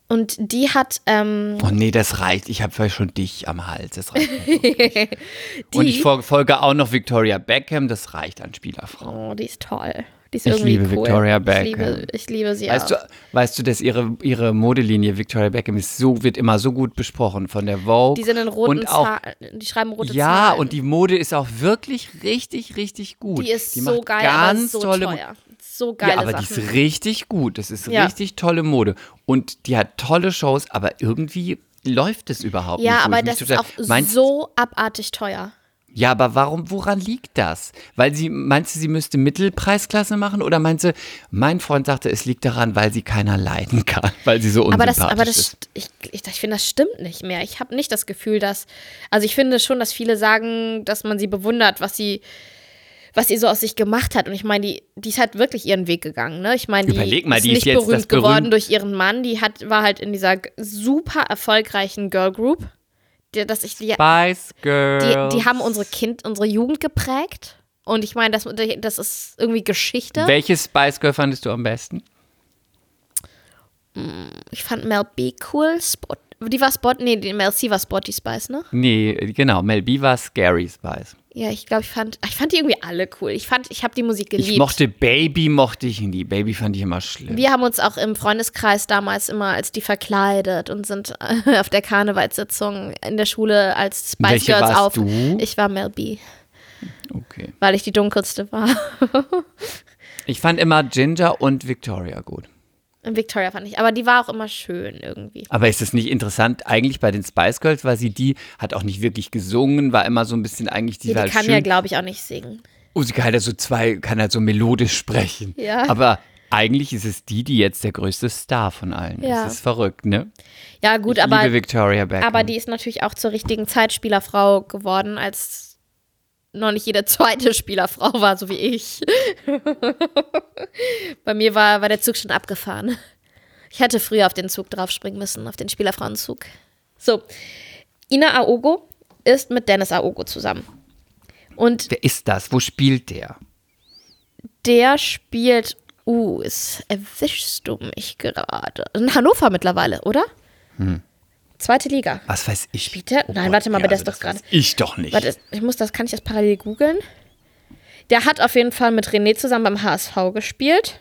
[SPEAKER 3] Und die hat, ähm,
[SPEAKER 2] Oh nee, das reicht. Ich habe schon dich am Hals. Das reicht. Und ich fol- folge auch noch Victoria Beckham. Das reicht an Spielerfrau.
[SPEAKER 3] oh, die ist toll. Die ist
[SPEAKER 2] Ich
[SPEAKER 3] irgendwie
[SPEAKER 2] liebe
[SPEAKER 3] cool.
[SPEAKER 2] Victoria
[SPEAKER 3] Ich
[SPEAKER 2] Beckham.
[SPEAKER 3] liebe, ich liebe sie
[SPEAKER 2] Weißt
[SPEAKER 3] auch.
[SPEAKER 2] du, weißt du, dass ihre, ihre Modelinie Victoria Beckham ist so, wird immer so gut besprochen von der Vogue.
[SPEAKER 3] die sind in roten
[SPEAKER 2] und auch,
[SPEAKER 3] Zahlen, die schreiben rote
[SPEAKER 2] Ja,
[SPEAKER 3] Zahlen.
[SPEAKER 2] und die Mode ist auch wirklich richtig, richtig gut.
[SPEAKER 3] Die ist
[SPEAKER 2] die
[SPEAKER 3] so geil,
[SPEAKER 2] ganz
[SPEAKER 3] aber so
[SPEAKER 2] tolle
[SPEAKER 3] teuer. So geile
[SPEAKER 2] Ja, aber
[SPEAKER 3] Sachen.
[SPEAKER 2] die ist richtig gut. Das ist
[SPEAKER 3] Ja.
[SPEAKER 2] richtig tolle Mode. Und die hat tolle Shows, aber irgendwie läuft es überhaupt nicht.
[SPEAKER 3] ja, aber
[SPEAKER 2] ich
[SPEAKER 3] das ist auch
[SPEAKER 2] Meinst-
[SPEAKER 3] so abartig teuer.
[SPEAKER 2] Ja, aber warum, woran liegt das? Weil sie, meinst du, sie müsste Mittelpreisklasse machen? Oder meinst du, mein Freund sagte, es liegt daran, weil sie keiner leiden kann, weil sie so
[SPEAKER 3] Aber
[SPEAKER 2] unsympathisch
[SPEAKER 3] das, aber das,
[SPEAKER 2] ist.
[SPEAKER 3] st- ich, ich, ich finde, das stimmt nicht mehr. Ich habe nicht das Gefühl, dass, also ich finde schon, dass viele sagen, dass man sie bewundert, was sie, was sie so aus sich gemacht hat. Und ich meine, die, die ist halt wirklich ihren Weg gegangen. Ne? Ich meine, die
[SPEAKER 2] Überleg mal,
[SPEAKER 3] ist
[SPEAKER 2] die ist
[SPEAKER 3] nicht
[SPEAKER 2] jetzt
[SPEAKER 3] berühmt
[SPEAKER 2] das berühmt-
[SPEAKER 3] geworden durch ihren Mann. Die hat, war halt in dieser super erfolgreichen Girl Group. Die, dass ich die,
[SPEAKER 2] Spice
[SPEAKER 3] die,
[SPEAKER 2] Girls.
[SPEAKER 3] die haben unsere Kind, unsere Jugend geprägt. Und ich meine, das, das ist irgendwie Geschichte.
[SPEAKER 2] Welches Spice Girl fandest du am besten?
[SPEAKER 3] Ich fand Mel B cool. Spot, Die war Spot, nee, die Mel C war Spotty Spice, ne?
[SPEAKER 2] Nee, genau. Mel B war Scary Spice.
[SPEAKER 3] Ja, ich glaube, ich fand, ich fand die irgendwie alle cool. Ich fand, ich habe die Musik geliebt.
[SPEAKER 2] Ich mochte Baby, mochte ich nie. Baby fand ich immer schlimm.
[SPEAKER 3] Wir haben uns auch im Freundeskreis damals immer als die verkleidet und sind äh, auf der Karnevalssitzung in der Schule als Spice
[SPEAKER 2] Welche
[SPEAKER 3] Girls
[SPEAKER 2] warst
[SPEAKER 3] auf.
[SPEAKER 2] du?
[SPEAKER 3] Ich war Mel B,
[SPEAKER 2] Okay.
[SPEAKER 3] weil ich die dunkelste war.
[SPEAKER 2] Ich fand immer Ginger und Victoria gut.
[SPEAKER 3] Victoria fand ich, aber die war auch immer schön irgendwie.
[SPEAKER 2] Aber ist es nicht interessant, eigentlich bei den Spice Girls, weil sie die hat auch nicht wirklich gesungen, war immer so ein bisschen eigentlich, die
[SPEAKER 3] Die,
[SPEAKER 2] war
[SPEAKER 3] die
[SPEAKER 2] halt
[SPEAKER 3] kann ja,
[SPEAKER 2] schön.
[SPEAKER 3] glaube ich, auch nicht singen.
[SPEAKER 2] oh, sie kann halt so zwei, kann halt so melodisch sprechen.
[SPEAKER 3] Ja.
[SPEAKER 2] Aber eigentlich ist es die, die jetzt der größte Star von allen
[SPEAKER 3] Ja.
[SPEAKER 2] ist. Das ist verrückt, ne?
[SPEAKER 3] Ja, gut,
[SPEAKER 2] ich
[SPEAKER 3] aber,
[SPEAKER 2] liebe Victoria Beckham.
[SPEAKER 3] aber die ist natürlich auch zur richtigen Zeit Spielerfrau geworden, als noch nicht jede zweite Spielerfrau war, so wie ich. Bei mir war, war der Zug schon abgefahren. Ich hätte früher auf den Zug draufspringen müssen, auf den Spielerfrauenzug. So, Ina Aogo ist mit Dennis Aogo zusammen. Und
[SPEAKER 2] Wer ist das? Wo spielt der?
[SPEAKER 3] der spielt, uh, es erwischst du mich gerade. In Hannover mittlerweile, oder? Zweite Liga.
[SPEAKER 2] Was weiß ich?
[SPEAKER 3] Spielt der?
[SPEAKER 2] Oh
[SPEAKER 3] Nein,
[SPEAKER 2] Gott,
[SPEAKER 3] warte mal,
[SPEAKER 2] ja,
[SPEAKER 3] aber das
[SPEAKER 2] also
[SPEAKER 3] ist doch gerade.
[SPEAKER 2] Ich doch nicht.
[SPEAKER 3] Warte, ich muss das, kann ich das parallel googeln? Der hat auf jeden Fall mit René zusammen beim HSV gespielt.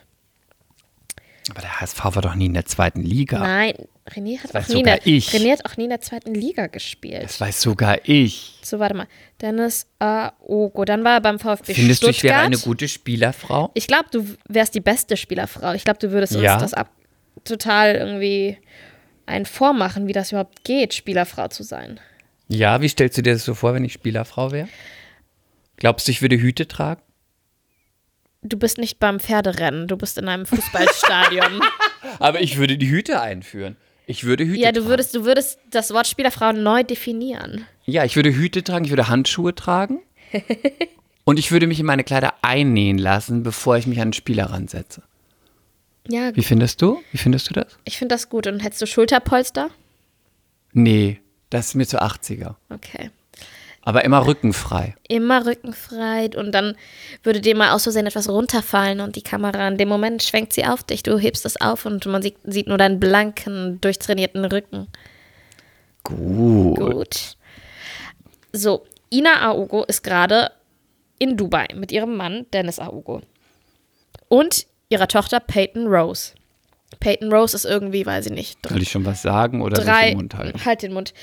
[SPEAKER 2] Aber der HSV war doch nie in der zweiten Liga.
[SPEAKER 3] Nein, René hat, auch nie in der. René hat auch nie in der zweiten Liga gespielt.
[SPEAKER 2] Das weiß sogar ich.
[SPEAKER 3] So, warte mal. Dennis Aogo. Dann war er beim VfB
[SPEAKER 2] Findest du,
[SPEAKER 3] Stuttgart.
[SPEAKER 2] ich wäre eine gute Spielerfrau?
[SPEAKER 3] Ich glaube, du wärst die beste Spielerfrau. Ich glaube, du würdest
[SPEAKER 2] Ja?
[SPEAKER 3] uns das ab total irgendwie einen vormachen, wie das überhaupt geht, Spielerfrau zu sein.
[SPEAKER 2] Ja, wie stellst du dir das so vor, wenn ich Spielerfrau wäre? Glaubst du, ich würde Hüte tragen?
[SPEAKER 3] Du bist nicht beim Pferderennen, du bist in einem Fußballstadion.
[SPEAKER 2] Aber ich würde die Hüte einführen. Ich würde Hüte
[SPEAKER 3] ja, du
[SPEAKER 2] tragen.
[SPEAKER 3] würdest, du würdest das Wort Spielerfrau neu definieren.
[SPEAKER 2] Ja, ich würde Hüte tragen, ich würde Handschuhe tragen. und ich würde mich in meine Kleider einnähen lassen, bevor ich mich an den Spieler ransetze.
[SPEAKER 3] Ja,
[SPEAKER 2] Wie findest du? Wie findest du das?
[SPEAKER 3] ich finde das gut. Und hättest du Schulterpolster?
[SPEAKER 2] Nee, das ist mir zu 80er.
[SPEAKER 3] Okay.
[SPEAKER 2] Aber immer rückenfrei.
[SPEAKER 3] Immer rückenfrei und dann würde dir mal aus Versehen etwas runterfallen und die Kamera in dem Moment schwenkt sie auf dich. Du hebst es auf und man sieht, sieht nur deinen blanken, durchtrainierten Rücken.
[SPEAKER 2] Gut.
[SPEAKER 3] Gut. So, Ina Aogo ist gerade in Dubai mit ihrem Mann Dennis Aogo und ihrer Tochter Peyton Rose. Peyton Rose ist irgendwie, weiß ich nicht,
[SPEAKER 2] Soll ich schon was sagen oder
[SPEAKER 3] drei,
[SPEAKER 2] den Mund halten?
[SPEAKER 3] halt den Mund.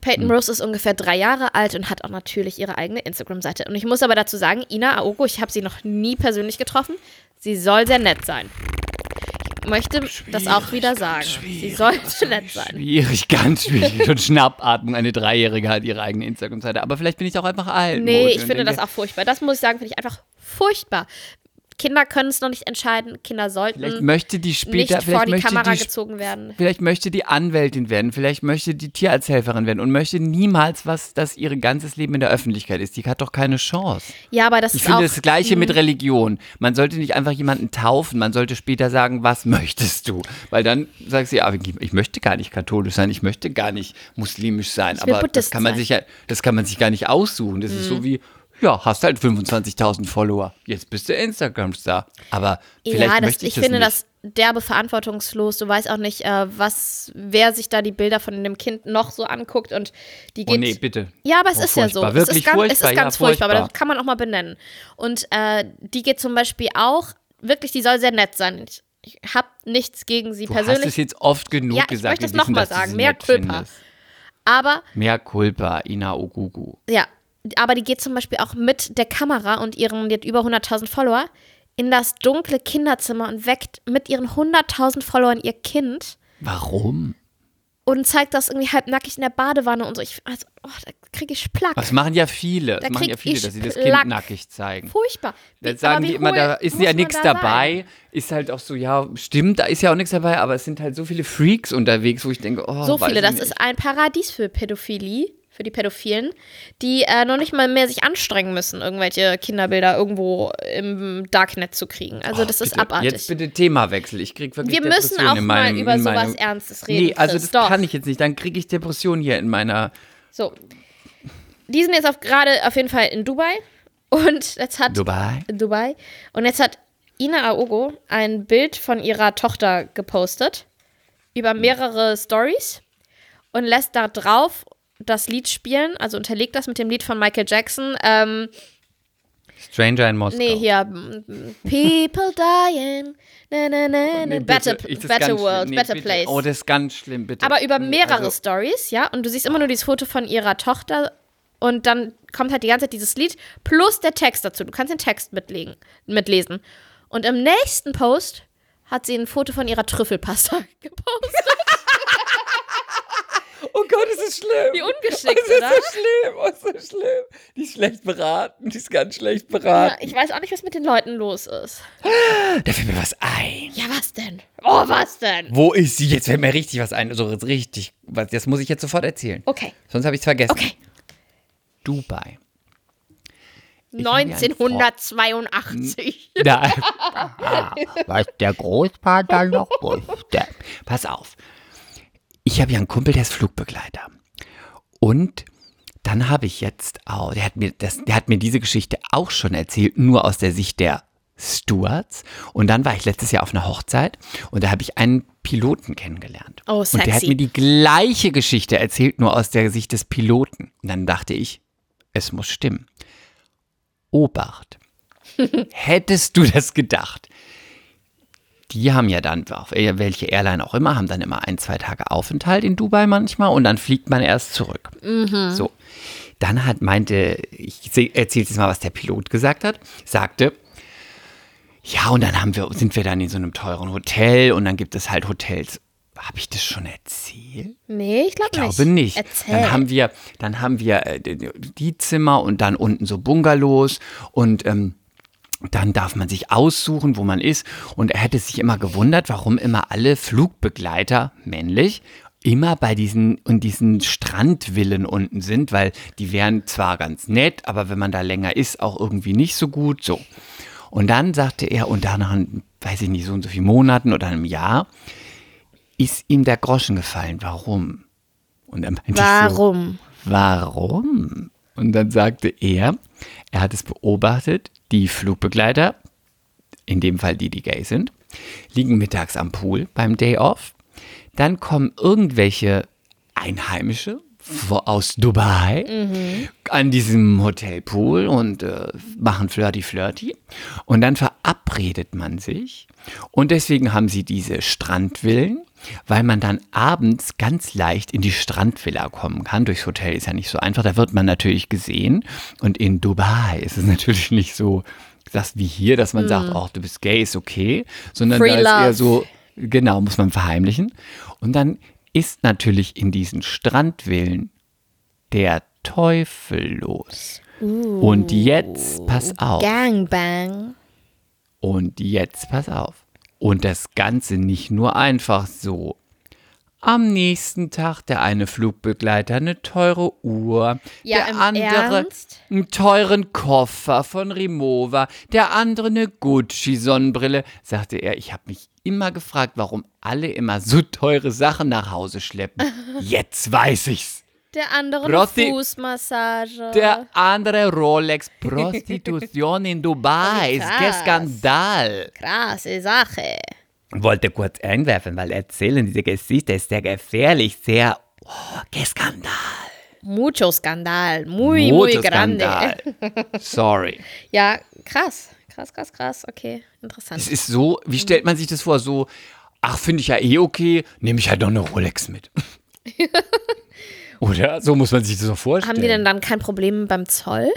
[SPEAKER 3] Peyton Rose ist ungefähr drei Jahre alt und hat auch natürlich ihre eigene Instagram-Seite. Und ich muss aber dazu sagen, Ina Aogo, ich habe sie noch nie persönlich getroffen. Sie soll sehr nett sein. Ich möchte das auch wieder sagen. Sie sollte nett sein.
[SPEAKER 2] Schwierig, ganz schwierig. Und Schnappatmung. Eine Dreijährige hat ihre eigene Instagram-Seite. Aber vielleicht bin ich auch einfach alt.
[SPEAKER 3] Nee, ich finde
[SPEAKER 2] denke,
[SPEAKER 3] das auch furchtbar. Das muss ich sagen, finde ich einfach furchtbar. Kinder können es noch nicht entscheiden. Kinder
[SPEAKER 2] Vielleicht
[SPEAKER 3] sollten
[SPEAKER 2] möchte die
[SPEAKER 3] nicht
[SPEAKER 2] später,
[SPEAKER 3] vor
[SPEAKER 2] vielleicht
[SPEAKER 3] die Kamera
[SPEAKER 2] die,
[SPEAKER 3] gezogen werden.
[SPEAKER 2] vielleicht möchte die Anwältin werden, vielleicht möchte die Tierarzthelferin werden und möchte niemals was, dass ihr ganzes Leben in der Öffentlichkeit ist. Die hat doch keine Chance.
[SPEAKER 3] Ja, aber das
[SPEAKER 2] Ich
[SPEAKER 3] ist
[SPEAKER 2] finde
[SPEAKER 3] auch.
[SPEAKER 2] das Gleiche mit Religion. Man sollte nicht einfach jemanden taufen, man sollte später sagen, was möchtest du? Weil dann sagst du, ja, ich möchte gar nicht katholisch sein, ich möchte gar nicht muslimisch sein. Aber das kann man sich ja, das kann man sich gar nicht aussuchen. Das ist so wie, ja, hast halt 25.000 Follower. Jetzt bist du Instagram-Star. Aber vielleicht
[SPEAKER 3] ja, das,
[SPEAKER 2] möchte ich,
[SPEAKER 3] ich
[SPEAKER 2] das
[SPEAKER 3] finde
[SPEAKER 2] nicht.
[SPEAKER 3] das derbe verantwortungslos. Du weißt auch nicht, äh, was, wer sich da die Bilder von dem Kind noch so anguckt und die
[SPEAKER 2] Oh
[SPEAKER 3] geht.
[SPEAKER 2] nee, bitte.
[SPEAKER 3] Ja, aber es
[SPEAKER 2] Oh,
[SPEAKER 3] ist ja so.
[SPEAKER 2] furchtbar.
[SPEAKER 3] es
[SPEAKER 2] Wirklich
[SPEAKER 3] ist ganz, es
[SPEAKER 2] furchtbar,
[SPEAKER 3] ist
[SPEAKER 2] ja,
[SPEAKER 3] ganz furchtbar, aber
[SPEAKER 2] furchtbar.
[SPEAKER 3] das kann man auch mal benennen. Und äh, die geht zum Beispiel auch, wirklich, die soll sehr nett sein. Ich, ich habe nichts gegen sie
[SPEAKER 2] Du hast
[SPEAKER 3] persönlich,
[SPEAKER 2] es jetzt oft genug
[SPEAKER 3] Ja, ich
[SPEAKER 2] gesagt.
[SPEAKER 3] möchte
[SPEAKER 2] wir
[SPEAKER 3] es noch
[SPEAKER 2] wissen,
[SPEAKER 3] mal
[SPEAKER 2] dass du
[SPEAKER 3] sagen. Mehr Culpa.
[SPEAKER 2] findest.
[SPEAKER 3] aber
[SPEAKER 2] Mehr Culpa, Ina Ogugu.
[SPEAKER 3] ja, aber die geht zum Beispiel auch mit der Kamera und ihren, die hat über 100.000 Follower, in das dunkle Kinderzimmer und weckt mit ihren 100.000 Followern ihr Kind.
[SPEAKER 2] Warum?
[SPEAKER 3] und zeigt das irgendwie halbnackig in der Badewanne und so. Ich, also, oh, da kriege ich Plack.
[SPEAKER 2] Das machen ja viele. Das
[SPEAKER 3] Da
[SPEAKER 2] machen ja viele, dass sie das. Kind nackig zeigen.
[SPEAKER 3] Furchtbar. Wie-
[SPEAKER 2] Dann sagen die immer, da ist ja nichts
[SPEAKER 3] da
[SPEAKER 2] dabei. Ist halt auch so, ja, stimmt, da ist ja auch nichts dabei, aber es sind halt so viele Freaks unterwegs, wo ich denke, oh,
[SPEAKER 3] So viele, das
[SPEAKER 2] nicht.
[SPEAKER 3] ist ein Paradies für Pädophilie, für die Pädophilen, die äh, noch nicht mal mehr sich anstrengen müssen, irgendwelche Kinderbilder irgendwo im Darknet zu kriegen. Also das ist
[SPEAKER 2] Bitte,
[SPEAKER 3] abartig.
[SPEAKER 2] Jetzt bitte Themawechsel. Ich krieg wirklich
[SPEAKER 3] Wir müssen auch
[SPEAKER 2] in
[SPEAKER 3] mal
[SPEAKER 2] meinem,
[SPEAKER 3] über sowas
[SPEAKER 2] meinem,
[SPEAKER 3] Ernstes reden.
[SPEAKER 2] Nee, also
[SPEAKER 3] Chris,
[SPEAKER 2] das
[SPEAKER 3] doch.
[SPEAKER 2] kann ich jetzt nicht. Dann kriege ich Depressionen hier in meiner.
[SPEAKER 3] So. Die sind jetzt gerade auf jeden Fall in Dubai und jetzt hat
[SPEAKER 2] Dubai.
[SPEAKER 3] Dubai und jetzt hat Ina Aogo ein Bild von ihrer Tochter gepostet über mehrere Stories und lässt da drauf das Lied spielen, also unterlegt das mit dem Lied von Michael Jackson. Ähm,
[SPEAKER 2] Stranger in Moskau.
[SPEAKER 3] nee, hier. People dying. Na, na, na, na.
[SPEAKER 2] Nee,
[SPEAKER 3] better
[SPEAKER 2] bitte.
[SPEAKER 3] Better world.
[SPEAKER 2] Nee,
[SPEAKER 3] better
[SPEAKER 2] bitte.
[SPEAKER 3] place.
[SPEAKER 2] Oh, das ist ganz schlimm, bitte.
[SPEAKER 3] Aber über mehrere
[SPEAKER 2] also-
[SPEAKER 3] Stories, ja. Und du siehst immer nur dieses Foto von ihrer Tochter und dann kommt halt die ganze Zeit dieses Lied plus der Text dazu. Du kannst den Text mitlegen, mitlesen. Und im nächsten Post hat sie ein Foto von ihrer Trüffelpasta gepostet.
[SPEAKER 2] Oh Gott, es ist schlimm.
[SPEAKER 3] Wie ungeschickt,
[SPEAKER 2] Es ist
[SPEAKER 3] oder?
[SPEAKER 2] so schlimm, oh, ist so schlimm. Die ist schlecht beraten, die ist ganz schlecht
[SPEAKER 3] Ja,
[SPEAKER 2] beraten.
[SPEAKER 3] ich weiß auch nicht, was mit den Leuten los ist.
[SPEAKER 2] Da fällt mir was ein.
[SPEAKER 3] Ja, was denn? Oh, was denn?
[SPEAKER 2] Wo ist sie? Jetzt fällt mir richtig was ein. So richtig. Was, das muss ich jetzt sofort erzählen.
[SPEAKER 3] Okay,
[SPEAKER 2] Sonst habe ich es vergessen.
[SPEAKER 3] okay.
[SPEAKER 2] Dubai. Ich hab hier einen
[SPEAKER 3] 1982.
[SPEAKER 2] Da, Ah, was der Großvater noch wusste. Pass auf. Ich habe ja einen Kumpel, der ist Flugbegleiter. Und dann habe ich jetzt auch, der hat, mir das, der hat mir diese Geschichte auch schon erzählt, nur aus der Sicht der Stewards. Und dann war ich letztes Jahr auf einer Hochzeit und da habe ich einen Piloten kennengelernt.
[SPEAKER 3] Oh,
[SPEAKER 2] Und der hat
[SPEAKER 3] sexy.
[SPEAKER 2] mir die gleiche Geschichte erzählt, nur aus der Sicht des Piloten. Und dann dachte ich, es muss stimmen. Obacht. Hättest du das gedacht? Die haben ja dann, auf welche Airline auch immer, haben dann immer ein, zwei Tage Aufenthalt in Dubai manchmal und dann fliegt man erst zurück. So. Dann hat, meinte, ich erzähle jetzt mal, was der Pilot gesagt hat, sagte, ja, und dann haben wir, sind wir dann in so einem teuren Hotel und dann gibt es halt Hotels. Habe ich das schon erzählt?
[SPEAKER 3] Nee, ich glaube
[SPEAKER 2] Ich
[SPEAKER 3] nicht.
[SPEAKER 2] glaube nicht.
[SPEAKER 3] Erzähl.
[SPEAKER 2] Dann haben wir, dann haben wir äh, die- die Zimmer und dann unten so Bungalows und ähm, dann darf man sich aussuchen, wo man ist. Und er hätte sich immer gewundert, warum immer alle Flugbegleiter, männlich, immer bei diesen und diesen Strandvillen unten sind, weil die wären zwar ganz nett, aber wenn man da länger ist, auch irgendwie nicht so gut. So. Und dann sagte er, und danach, weiß ich nicht, so und so viele Monaten oder einem Jahr, ist ihm der Groschen gefallen. Warum? Und dann meinte ich so,
[SPEAKER 3] Warum?
[SPEAKER 2] Warum? Und dann sagte er, er hat es beobachtet, die Flugbegleiter, in dem Fall die, die gay sind, liegen mittags am Pool beim Day Off. Dann kommen irgendwelche Einheimische aus Dubai an diesem Hotelpool und äh, machen flirty flirty. Und dann verabredet man sich. Und deswegen haben sie diese Strandvillen, weil man dann abends ganz leicht in die Strandvilla kommen kann. Durchs Hotel ist ja nicht so einfach. Da wird man natürlich gesehen. Und in Dubai ist es natürlich nicht so, das wie hier, dass man sagt, oh, du bist gay, ist okay. Sondern
[SPEAKER 3] Free
[SPEAKER 2] da ist eher
[SPEAKER 3] love.
[SPEAKER 2] so, genau, muss man verheimlichen. Und dann ist natürlich in diesen Strandvillen der Teufel los. Und jetzt pass auf.
[SPEAKER 3] Gangbang.
[SPEAKER 2] Und jetzt pass auf. Und das Ganze nicht nur einfach so. Am nächsten Tag der eine Flugbegleiter eine teure Uhr,
[SPEAKER 3] Ja,
[SPEAKER 2] der andere
[SPEAKER 3] Ernst?
[SPEAKER 2] einen teuren Koffer von Rimowa, der andere eine Gucci-Sonnenbrille, sagte er. Ich habe mich immer gefragt, warum alle immer so teure Sachen nach Hause schleppen. Jetzt weiß ich's.
[SPEAKER 3] Der andere
[SPEAKER 2] Prosti-
[SPEAKER 3] Fußmassage.
[SPEAKER 2] Der andere Rolex Prostitution in Dubai. Ist der
[SPEAKER 3] Krass.
[SPEAKER 2] Skandal.
[SPEAKER 3] Krasse Sache.
[SPEAKER 2] Wollte kurz einwerfen, weil erzählen diese Geschichte ist sehr gefährlich, sehr oh, qué Skandal.
[SPEAKER 3] Mucho Skandal. Muy, muy
[SPEAKER 2] Mucho
[SPEAKER 3] grande.
[SPEAKER 2] Skandal. Sorry.
[SPEAKER 3] Ja, krass. Krass, krass, krass. Okay, interessant.
[SPEAKER 2] Es ist so, wie stellt man sich das vor? So, ach, finde ich ja eh okay, nehme ich halt noch eine Rolex mit. Oder? So muss man sich das so vorstellen.
[SPEAKER 3] Haben die denn dann kein Problem beim Zoll?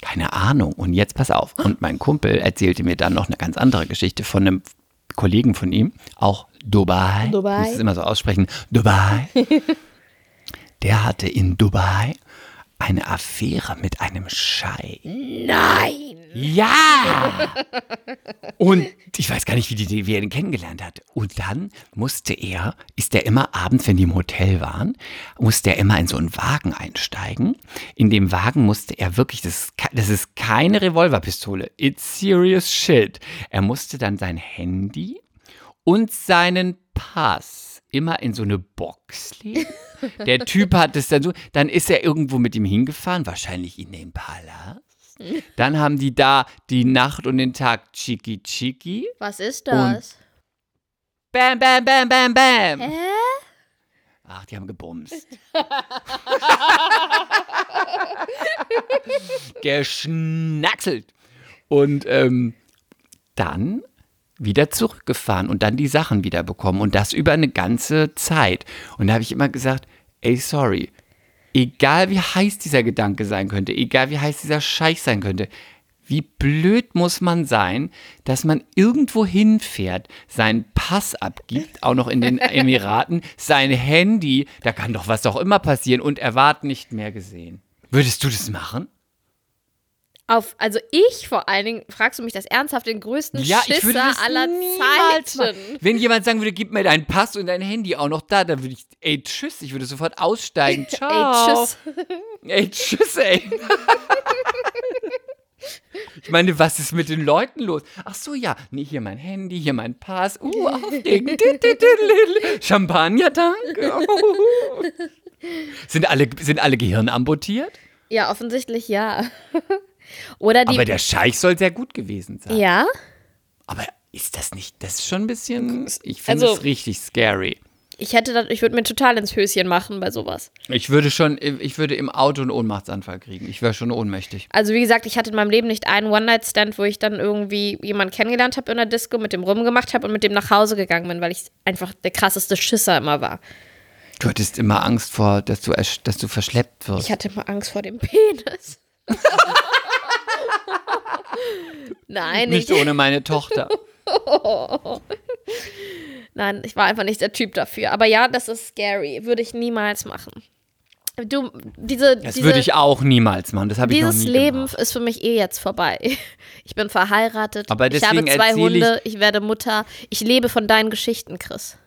[SPEAKER 2] Keine Ahnung. Und jetzt pass auf. Und mein Kumpel erzählte mir dann noch eine ganz andere Geschichte von einem Kollegen von ihm, auch Dubai.
[SPEAKER 3] Dubai.
[SPEAKER 2] Ich muss es immer so aussprechen. Dubai. Der hatte in Dubai eine Affäre mit einem Scheich.
[SPEAKER 3] Nein.
[SPEAKER 2] Ja! Und ich weiß gar nicht, wie, die, wie er den kennengelernt hat. Und dann musste er, ist er immer abends, wenn die im Hotel waren, musste er immer in so einen Wagen einsteigen. In dem Wagen musste er wirklich, das ist, das ist keine Revolverpistole, it's serious shit. Er musste dann sein Handy und seinen Pass immer in so eine Box legen. Der Typ hat es dann so, dann ist er irgendwo mit ihm hingefahren, wahrscheinlich in den Palast. Dann haben die da die Nacht und den Tag Chiki Chiki.
[SPEAKER 3] Was ist das?
[SPEAKER 2] Bam, bam, bam, bam, bam.
[SPEAKER 3] Hä?
[SPEAKER 2] Ach, die haben gebumst. Geschnackselt. Und ähm, dann wieder zurückgefahren und dann die Sachen wieder bekommen und das über eine ganze Zeit. Und da habe ich immer gesagt, ey, sorry, egal wie heiß dieser Gedanke sein könnte, egal wie heiß dieser Scheich sein könnte, wie blöd muss man sein, dass man irgendwo hinfährt, seinen Pass abgibt, auch noch in den Emiraten, sein Handy, da kann doch was auch immer passieren und erwarten nicht mehr gesehen. Würdest du das machen?
[SPEAKER 3] Auf, also ich vor allen Dingen, fragst du mich das ernsthaft, den größten
[SPEAKER 2] Ja, ich würde
[SPEAKER 3] Schisser aller Zeiten.
[SPEAKER 2] Wenn jemand sagen würde, gib mir deinen Pass und dein Handy auch noch da, dann würde ich, ey, tschüss, ich würde sofort aussteigen. Ciao.
[SPEAKER 3] Ey, tschüss.
[SPEAKER 2] Ey, tschüss, ey. Ich meine, was ist mit den Leuten los? Ach so, ja. Nee, hier mein Handy, hier mein Pass. Uh, aufregend. Champagner, danke. Sind alle, sind alle Gehirn amputiert?
[SPEAKER 3] Ja, offensichtlich ja. Oder die.
[SPEAKER 2] Aber der Scheich soll sehr gut gewesen sein.
[SPEAKER 3] ja?
[SPEAKER 2] Aber ist das nicht, das ist schon ein bisschen, ich finde
[SPEAKER 3] Also-
[SPEAKER 2] es richtig scary.
[SPEAKER 3] Ich hätte das, ich würde mir total ins Höschen machen bei sowas.
[SPEAKER 2] Ich würde schon, ich würde im Auto einen Ohnmachtsanfall kriegen. Ich wäre schon ohnmächtig.
[SPEAKER 3] Also wie gesagt, ich hatte in meinem Leben nicht einen One-Night-Stand, wo ich dann irgendwie jemanden kennengelernt habe in der Disco, mit dem rumgemacht habe und mit dem nach Hause gegangen bin, weil ich einfach der krasseste Schisser immer war.
[SPEAKER 2] Du hattest immer Angst vor, dass du, dass du verschleppt wirst.
[SPEAKER 3] Ich hatte immer Angst vor dem Penis. Nein,
[SPEAKER 2] Nicht
[SPEAKER 3] ich,
[SPEAKER 2] ohne meine Tochter.
[SPEAKER 3] nein, ich war einfach nicht der Typ dafür. Aber ja, das ist scary. Würde ich niemals machen. Du, diese,
[SPEAKER 2] Das
[SPEAKER 3] diese,
[SPEAKER 2] würde ich auch niemals machen. Das habe ich noch
[SPEAKER 3] Dieses
[SPEAKER 2] nie
[SPEAKER 3] Leben
[SPEAKER 2] gemacht.
[SPEAKER 3] ist für mich eh jetzt vorbei. Ich bin verheiratet.
[SPEAKER 2] Aber
[SPEAKER 3] ich habe zwei Hunde. Ich werde Mutter. Ich lebe von deinen Geschichten, Chris.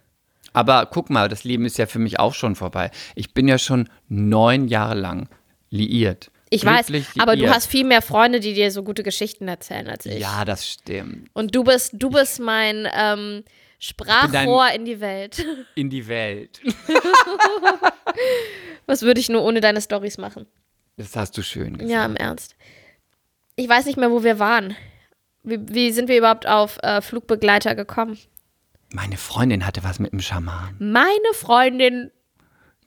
[SPEAKER 2] Aber guck mal, das Leben ist ja für mich auch schon vorbei. Ich bin ja schon neun Jahre lang liiert.
[SPEAKER 3] Ich weiß, aber du hast viel mehr Freunde, die dir so gute Geschichten erzählen als ich.
[SPEAKER 2] Ja, das stimmt.
[SPEAKER 3] Und du bist, du bist mein ähm, Sprachrohr in die Welt.
[SPEAKER 2] In die Welt.
[SPEAKER 3] Was würde ich nur ohne deine Stories machen?
[SPEAKER 2] Das hast du schön gesagt.
[SPEAKER 3] Ja, im Ernst. Ich weiß nicht mehr, wo wir waren. Wie, wie sind wir überhaupt auf äh, Flugbegleiter gekommen?
[SPEAKER 2] Meine Freundin hatte was mit dem Schaman.
[SPEAKER 3] Meine Freundin,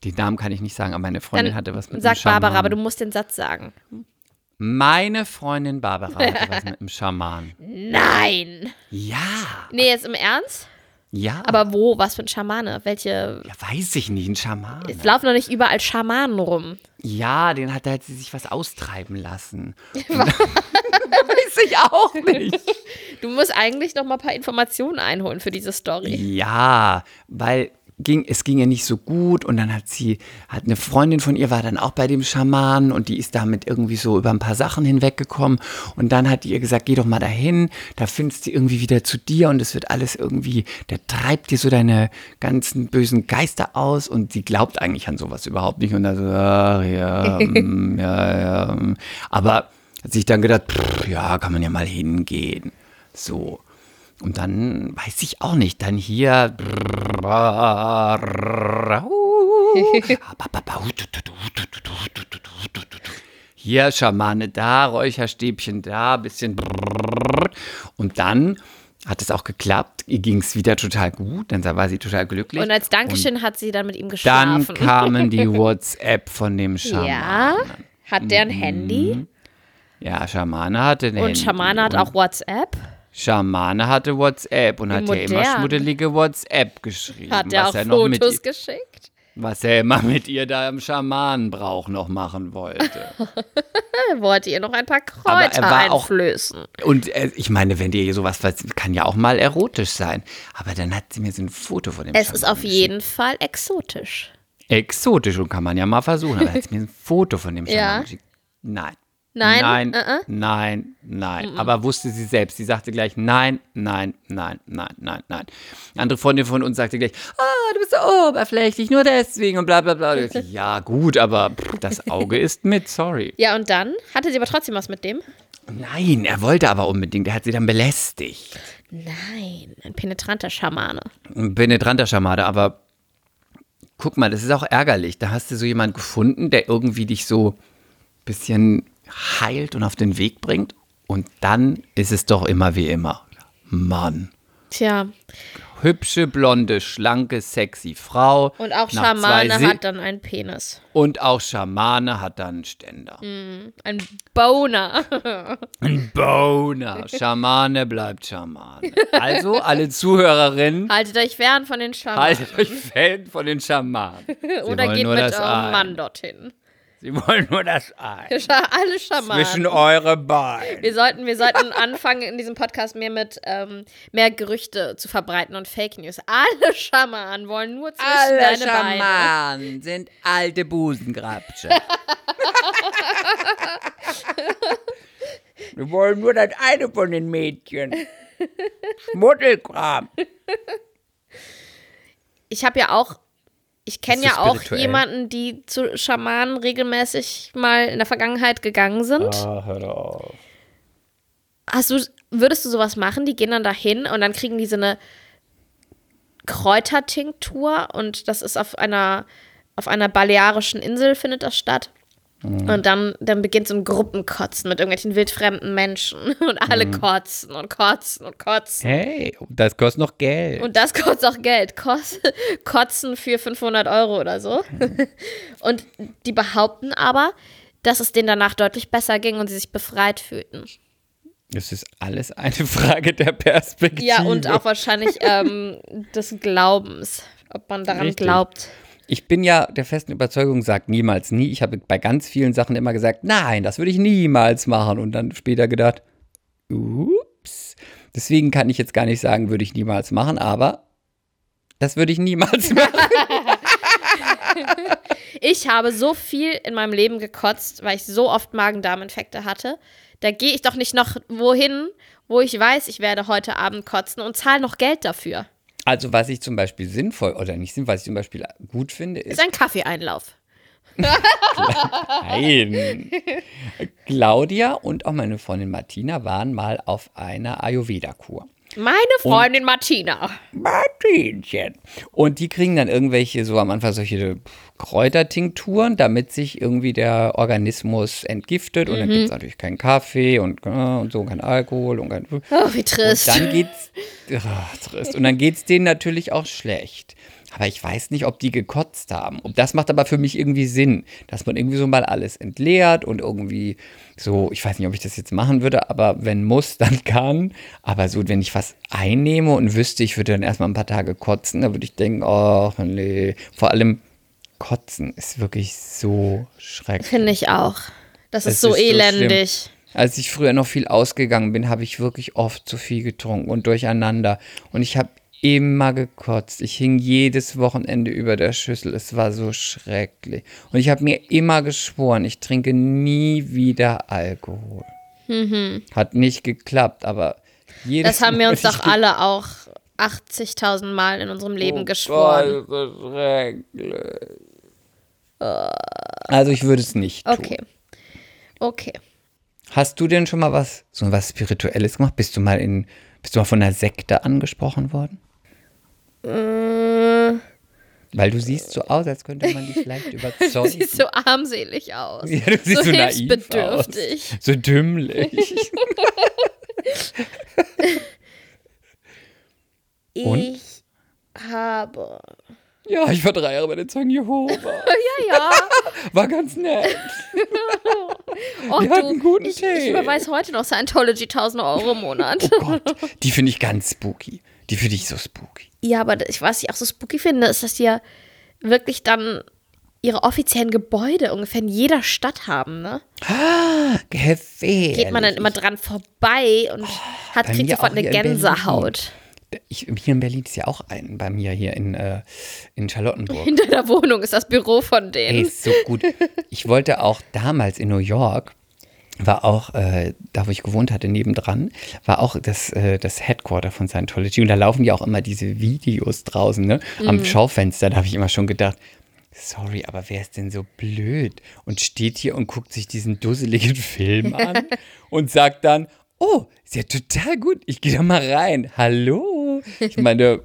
[SPEAKER 2] Den Namen kann ich nicht sagen, aber meine Freundin
[SPEAKER 3] dann
[SPEAKER 2] hatte was mit
[SPEAKER 3] sag
[SPEAKER 2] dem Schaman.
[SPEAKER 3] Barbara, aber du musst den Satz sagen.
[SPEAKER 2] Meine Freundin Barbara hatte was mit dem Schaman.
[SPEAKER 3] Nein.
[SPEAKER 2] Ja,
[SPEAKER 3] Nee, jetzt im Ernst?
[SPEAKER 2] ja.
[SPEAKER 3] Aber wo? Was für ein Schamane? Welche?
[SPEAKER 2] ja, weiß ich nicht, ein Schaman.
[SPEAKER 3] Es laufen doch nicht überall Schamanen rum.
[SPEAKER 2] Ja, den hat, da hat sie sich was austreiben lassen. Weiß ich auch nicht.
[SPEAKER 3] Du musst eigentlich noch mal ein paar Informationen einholen für diese Story.
[SPEAKER 2] Ja, weil ging, es ging ihr nicht so gut und dann hat sie, hat eine Freundin von ihr war dann auch bei dem Schaman und die ist damit irgendwie so über ein paar Sachen hinweggekommen und dann hat die ihr gesagt, geh doch mal dahin, da findest du irgendwie wieder zu dir und es wird alles irgendwie, der treibt dir so deine ganzen bösen Geister aus und sie glaubt eigentlich an sowas überhaupt nicht und dann so, ach, ja, mm, ja, ja, mm. aber hat sich dann gedacht, pff, ja, kann man ja mal hingehen, so. Und dann weiß ich auch nicht, dann hier. Hier Schamane da, Räucherstäbchen da, bisschen. Und dann hat es auch geklappt. Ihr ging es wieder total gut. Dann war sie total glücklich.
[SPEAKER 3] Und als Dankeschön hat sie dann mit ihm
[SPEAKER 2] dann
[SPEAKER 3] geschlafen.
[SPEAKER 2] kamen die WhatsApp von dem Schaman.
[SPEAKER 3] ja. Hat der ein
[SPEAKER 2] Mhm.
[SPEAKER 3] Handy?
[SPEAKER 2] Ja, Schamane hatte ein
[SPEAKER 3] Und
[SPEAKER 2] Handy.
[SPEAKER 3] Schamane hat
[SPEAKER 2] Und
[SPEAKER 3] auch WhatsApp?
[SPEAKER 2] Schamane hatte WhatsApp und hat ja immer schmuddelige WhatsApp geschrieben.
[SPEAKER 3] Hat
[SPEAKER 2] was
[SPEAKER 3] auch
[SPEAKER 2] er
[SPEAKER 3] Fotos
[SPEAKER 2] ihr,
[SPEAKER 3] geschickt?
[SPEAKER 2] Was er immer mit ihr da im Schamanenbrauch noch machen wollte.
[SPEAKER 3] Er wollte ihr noch ein paar
[SPEAKER 2] er
[SPEAKER 3] Kräuter
[SPEAKER 2] war auch-
[SPEAKER 3] einflößen.
[SPEAKER 2] und äh, ich meine, wenn dir sowas was kann ja auch mal erotisch sein. Aber dann hat sie mir so ein Foto von dem
[SPEAKER 3] Es
[SPEAKER 2] Schamanen
[SPEAKER 3] ist auf
[SPEAKER 2] geschickt.
[SPEAKER 3] jeden Fall exotisch.
[SPEAKER 2] Exotisch und kann man ja mal versuchen. Aber hat sie mir ein Foto von dem
[SPEAKER 3] Ja.
[SPEAKER 2] Schamanen geschickt. Nein.
[SPEAKER 3] Nein?
[SPEAKER 2] Nein,
[SPEAKER 3] Uh-uh.
[SPEAKER 2] nein, nein. Aber wusste sie selbst. Sie sagte gleich nein, nein, nein, nein, nein, nein. Eine andere Freundin von uns sagte gleich, ah, du bist so oberflächlich, nur deswegen und bla bla bla. Dachte, ja, gut, aber das Auge ist mit, sorry.
[SPEAKER 3] Ja, und dann hatte sie aber trotzdem was mit dem?
[SPEAKER 2] Nein, er wollte aber unbedingt. Er hat sie dann belästigt.
[SPEAKER 3] Nein, ein penetranter Schamane.
[SPEAKER 2] Ein penetranter Schamade, aber guck mal, das ist auch ärgerlich. Da hast du so jemanden gefunden, der irgendwie dich so ein bisschen heilt und auf den Weg bringt. Und dann ist es doch immer wie immer. Mann.
[SPEAKER 3] Tja.
[SPEAKER 2] Hübsche, blonde, schlanke, sexy Frau.
[SPEAKER 3] Und auch
[SPEAKER 2] Nach
[SPEAKER 3] Schamane hat dann einen Penis.
[SPEAKER 2] Und auch Schamane hat dann einen Ständer.
[SPEAKER 3] Ein Boner.
[SPEAKER 2] Ein Boner. Schamane bleibt Schamane. Also, alle Zuhörerinnen,
[SPEAKER 3] Haltet euch fern von den Schamanen.
[SPEAKER 2] haltet euch fern von den Schamanen.
[SPEAKER 3] Oder geht mit eurem. Mann dorthin.
[SPEAKER 2] Sie wollen nur das Ei.
[SPEAKER 3] Scha- Alle Schamanen.
[SPEAKER 2] Zwischen eure Beine.
[SPEAKER 3] Wir sollten, wir sollten anfangen, in diesem Podcast mehr mit ähm, mehr Gerüchte zu verbreiten und Fake News. Alle Schamanen wollen nur zwischen
[SPEAKER 2] Alle
[SPEAKER 3] deine Beine.
[SPEAKER 2] Schamanen sind alte Busengrabsche. Wir wollen nur das eine von den Mädchen. Schmuddelkram.
[SPEAKER 3] Ich habe ja auch, ich kenne ja auch jemanden, die zu Schamanen regelmäßig mal in der Vergangenheit gegangen sind.
[SPEAKER 2] Ah, hör auf.
[SPEAKER 3] Hast du, würdest du sowas machen? Die gehen dann dahin und dann kriegen die so eine Kräutertinktur und das ist auf einer, auf einer balearischen Insel findet das statt. Und dann, dann beginnt so ein Gruppenkotzen mit irgendwelchen wildfremden Menschen und alle kotzen und kotzen und kotzen.
[SPEAKER 2] Hey, das kostet noch Geld.
[SPEAKER 3] Und das kostet auch Geld. Kos Kotzen für 500 Euro oder so. Und die behaupten aber, dass es denen danach deutlich besser ging und sie sich befreit fühlten.
[SPEAKER 2] das ist alles eine Frage der Perspektive.
[SPEAKER 3] Ja, und auch wahrscheinlich ähm, des Glaubens, ob man daran
[SPEAKER 2] Richtig.
[SPEAKER 3] glaubt.
[SPEAKER 2] Ich bin ja der festen Überzeugung, sagt niemals nie. Ich habe bei ganz vielen Sachen immer gesagt, nein, das würde ich niemals machen. Und dann später gedacht, ups. Deswegen kann ich jetzt gar nicht sagen, würde ich niemals machen, aber das würde ich niemals machen.
[SPEAKER 3] Ich habe so viel in meinem Leben gekotzt, weil ich so oft Magen-Darm-Infekte hatte. Da gehe ich doch nicht noch wohin, wo ich weiß, ich werde heute Abend kotzen und zahle noch Geld dafür.
[SPEAKER 2] Also, was ich zum Beispiel sinnvoll oder nicht sinnvoll, was ich zum Beispiel gut finde, ist.
[SPEAKER 3] Ist ein Kaffeeeinlauf.
[SPEAKER 2] Nein. Claudia und auch meine Freundin Martina waren mal auf einer Ayurveda-Kur.
[SPEAKER 3] Meine Freundin Martina.
[SPEAKER 2] Martinchen. Und die kriegen dann irgendwelche, so am Anfang solche Kräutertinkturen, damit sich irgendwie der Organismus entgiftet. Und dann gibt es natürlich keinen Kaffee und, äh, und so, kein Alkohol und kein.
[SPEAKER 3] Oh, wie trist.
[SPEAKER 2] Und dann geht's. Ach, trist. Und dann geht's denen natürlich auch schlecht. Aber ich weiß nicht, ob die gekotzt haben. Und das macht aber für mich irgendwie Sinn, dass man irgendwie so mal alles entleert und irgendwie so, ich weiß nicht, ob ich das jetzt machen würde, aber wenn muss, dann kann. Aber so, wenn ich was einnehme und wüsste, ich würde dann erstmal ein paar Tage kotzen, dann würde ich denken, oh nee. Vor allem Kotzen ist wirklich so schrecklich.
[SPEAKER 3] Finde ich auch. Das ist so
[SPEAKER 2] ist so
[SPEAKER 3] elendig.
[SPEAKER 2] Als ich früher noch viel ausgegangen bin, habe ich wirklich oft zu viel getrunken und durcheinander. Und ich habe immer gekotzt. Ich hing jedes Wochenende über der Schüssel. Es war so schrecklich. Und ich habe mir immer geschworen, ich trinke nie wieder Alkohol. Hat nicht geklappt, aber jedes
[SPEAKER 3] Mhm. das haben wir uns doch alle auch 80.000 Mal in unserem Leben
[SPEAKER 2] Oh
[SPEAKER 3] geschworen.
[SPEAKER 2] Gott, das schrecklich. Also ich würde es nicht tun.
[SPEAKER 3] Okay. Okay.
[SPEAKER 2] Hast du denn schon mal was, so was Spirituelles gemacht? Bist du mal in, bist du mal von einer Sekte angesprochen worden?
[SPEAKER 3] Äh,
[SPEAKER 2] Weil du siehst so aus, als könnte man dich leicht
[SPEAKER 3] du
[SPEAKER 2] überzeugen.
[SPEAKER 3] siehst so armselig aus.
[SPEAKER 2] ja, du siehst so,
[SPEAKER 3] so
[SPEAKER 2] naiv aus. So dümmlich. Und?
[SPEAKER 3] Ich habe.
[SPEAKER 2] ja, ich war drei Jahre bei den Zeugen Jehova.
[SPEAKER 3] Ja, ja.
[SPEAKER 2] War ganz nett.
[SPEAKER 3] Oh,
[SPEAKER 2] Wir hatten guten
[SPEAKER 3] ich,
[SPEAKER 2] Tee.
[SPEAKER 3] ich überweise heute noch Scientology 1000 Euro im Monat.
[SPEAKER 2] Oh Gott, die finde ich ganz spooky. Die finde ich so spooky.
[SPEAKER 3] Ja, aber ich, was ich auch so spooky finde, ist, dass die ja wirklich dann ihre offiziellen Gebäude ungefähr in jeder Stadt haben, ne?
[SPEAKER 2] Gefährlich.
[SPEAKER 3] Geht man dann immer dran vorbei und hat,
[SPEAKER 2] bei
[SPEAKER 3] kriegt sofort eine. Gänsehaut.
[SPEAKER 2] Ich, hier in Berlin ist ja auch ein, bei mir hier in, äh, in Charlottenburg.
[SPEAKER 3] Hinter der Wohnung ist das Büro von
[SPEAKER 2] Ey,
[SPEAKER 3] denen.
[SPEAKER 2] ist so gut. Ich wollte auch damals in New York, war auch, äh, da wo ich gewohnt hatte, nebendran, war auch das, äh, das Headquarter von Scientology. Und da laufen ja auch immer diese Videos draußen, ne? Am Schaufenster. Da habe ich immer schon gedacht, sorry, aber wer ist denn so blöd? Und steht hier und guckt sich diesen dusseligen Film an und sagt dann, oh, ist ja total gut. Ich gehe da mal rein. Hallo. Ich meine,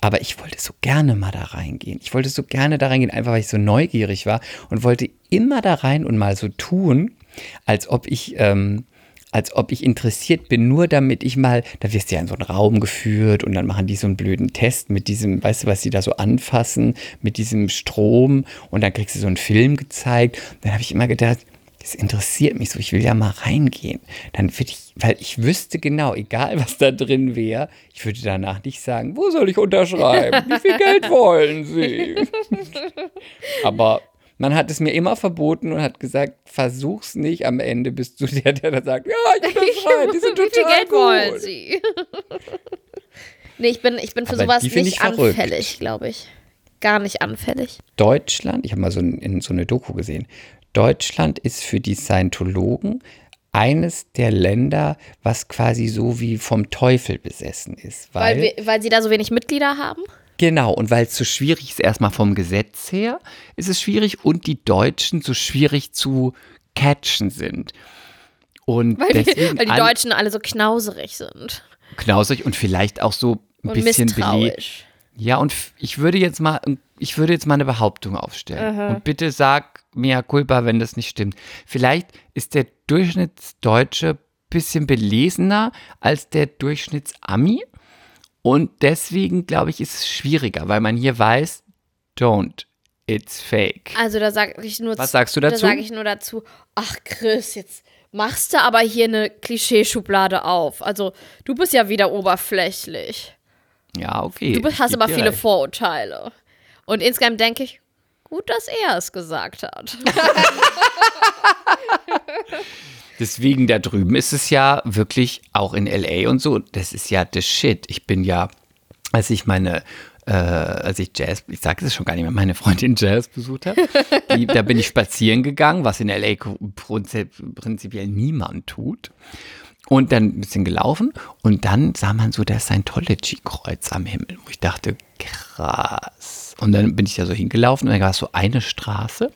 [SPEAKER 2] aber ich wollte so gerne mal da reingehen. Ich wollte so gerne da reingehen, einfach weil ich so neugierig war und wollte immer da rein und mal so tun, als ob ich, ähm, als ob ich interessiert bin, nur damit ich mal, da wirst du ja in so einen Raum geführt und dann machen die so einen blöden Test mit diesem, weißt du, was sie da so anfassen, mit diesem Strom und dann kriegst du so einen Film gezeigt. Dann habe ich immer gedacht, das interessiert mich so, ich will ja mal reingehen. Dann würde ich, weil ich wüsste genau, egal was da drin wäre, ich würde danach nicht sagen, wo soll ich unterschreiben? Wie viel Geld wollen Sie? Aber man hat es mir immer verboten und hat gesagt, versuch's nicht am Ende bist du der, der dann sagt, ja, ich unterschreibe, die sind
[SPEAKER 3] Wie viel
[SPEAKER 2] total
[SPEAKER 3] Geld wollen
[SPEAKER 2] gut.
[SPEAKER 3] Sie? nee, ich bin, ich bin für
[SPEAKER 2] Aber
[SPEAKER 3] sowas nicht
[SPEAKER 2] ich
[SPEAKER 3] anfällig, glaube ich. Gar nicht anfällig.
[SPEAKER 2] Deutschland, ich habe mal so, in so eine Doku gesehen, Deutschland ist für die Scientologen eines der Länder, was quasi so wie vom Teufel besessen ist.
[SPEAKER 3] Weil,
[SPEAKER 2] Weil,
[SPEAKER 3] wir, weil sie da so wenig Mitglieder haben?
[SPEAKER 2] Genau, und weil es so schwierig ist, erstmal vom Gesetz her, ist es schwierig und die Deutschen so schwierig zu catchen sind. Und
[SPEAKER 3] Weil die,
[SPEAKER 2] deswegen
[SPEAKER 3] weil die Deutschen alle so knauserig sind.
[SPEAKER 2] knausrig und vielleicht auch so ein
[SPEAKER 3] Und
[SPEAKER 2] bisschen
[SPEAKER 3] misstrauisch.
[SPEAKER 2] Ja, und ich würde jetzt mal, ich würde jetzt mal eine Behauptung aufstellen. Und bitte sag mea culpa, wenn das nicht stimmt. Vielleicht ist der Durchschnittsdeutsche bisschen belesener als der Durchschnittsami. Und deswegen, glaube ich, ist es schwieriger, weil man hier weiß, don't, it's fake.
[SPEAKER 3] Also da sage ich nur
[SPEAKER 2] Was sagst du
[SPEAKER 3] Da
[SPEAKER 2] dazu?
[SPEAKER 3] sage ich nur dazu, ach Chris, jetzt machst du aber hier eine Klischeeschublade auf. Also du bist ja wieder oberflächlich.
[SPEAKER 2] Ja, okay.
[SPEAKER 3] Du bist, hast aber viele
[SPEAKER 2] recht.
[SPEAKER 3] Vorurteile. Und insgesamt denke ich, gut, dass er es gesagt hat.
[SPEAKER 2] Deswegen da drüben ist es ja wirklich auch in LA und so, das ist ja the shit. Ich bin ja, als ich meine, äh, als ich Jazz, ich sage es schon gar nicht mehr, meine Freundin Jazz besucht habe, da bin ich spazieren gegangen, was in LA prinzip, prinzipiell niemand tut. Und dann ein bisschen gelaufen und dann sah man so das Scientology-Kreuz am Himmel, wo ich dachte, krass. Und dann bin ich da so hingelaufen und dann war es so eine Straße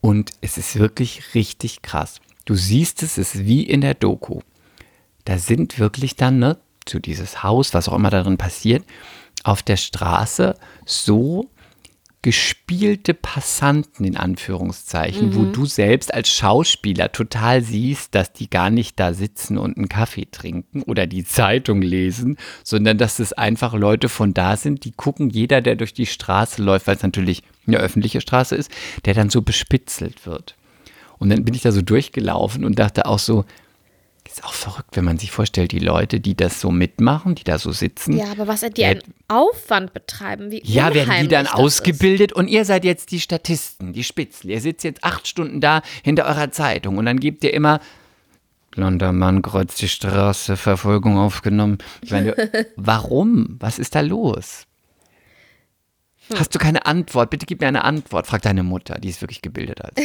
[SPEAKER 2] und es ist wirklich richtig krass. Du siehst es, es ist wie in der Doku. Da sind wirklich dann, ne, zu dieses Haus, was auch immer darin passiert, auf der Straße so gespielte Passanten in Anführungszeichen, wo du selbst als Schauspieler total siehst, dass die gar nicht da sitzen und einen Kaffee trinken oder die Zeitung lesen, sondern dass es einfach Leute von da sind, die gucken, jeder, der durch die Straße läuft, weil es natürlich eine öffentliche Straße ist, der dann so bespitzelt wird. Und dann bin ich da so durchgelaufen und dachte auch so, ist auch verrückt, wenn man sich vorstellt, die Leute, die das so mitmachen, die da so sitzen.
[SPEAKER 3] Ja, aber was die einen Aufwand betreiben, wie
[SPEAKER 2] Ja, werden die dann ausgebildet und ihr seid jetzt die Statisten, die Spitzel. Ihr sitzt jetzt acht Stunden da hinter eurer Zeitung und dann gebt ihr immer blonder Mann kreuzt die Straße, Verfolgung aufgenommen. Ich meine, warum? Was ist da los?
[SPEAKER 3] Hm.
[SPEAKER 2] Hast du keine Antwort? Bitte gib mir eine Antwort. Frag deine Mutter, die ist wirklich gebildet als.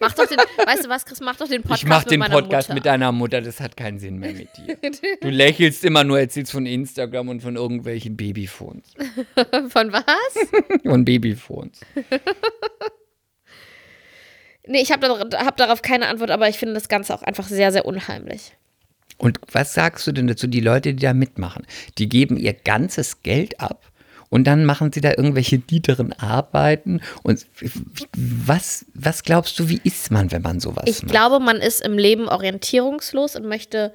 [SPEAKER 3] Mach doch den, weißt du was, Chris, mach doch den Podcast
[SPEAKER 2] Ich mach
[SPEAKER 3] mit
[SPEAKER 2] den
[SPEAKER 3] meiner
[SPEAKER 2] Podcast
[SPEAKER 3] Mutter.
[SPEAKER 2] mit deiner Mutter, das hat keinen Sinn mehr mit dir. Du lächelst immer nur, erzählst von Instagram und von irgendwelchen Babyphones.
[SPEAKER 3] Von was?
[SPEAKER 2] Von Babyphones.
[SPEAKER 3] Nee, ich habe hab darauf keine Antwort, aber ich finde das Ganze auch einfach sehr, sehr unheimlich.
[SPEAKER 2] Und was sagst du denn dazu, die Leute, die da mitmachen? Die geben ihr ganzes Geld ab und dann machen sie da irgendwelche niederen Arbeiten. Und was, was glaubst du, wie ist man, wenn man sowas
[SPEAKER 3] Ich
[SPEAKER 2] macht?
[SPEAKER 3] glaube, man ist im Leben orientierungslos und möchte,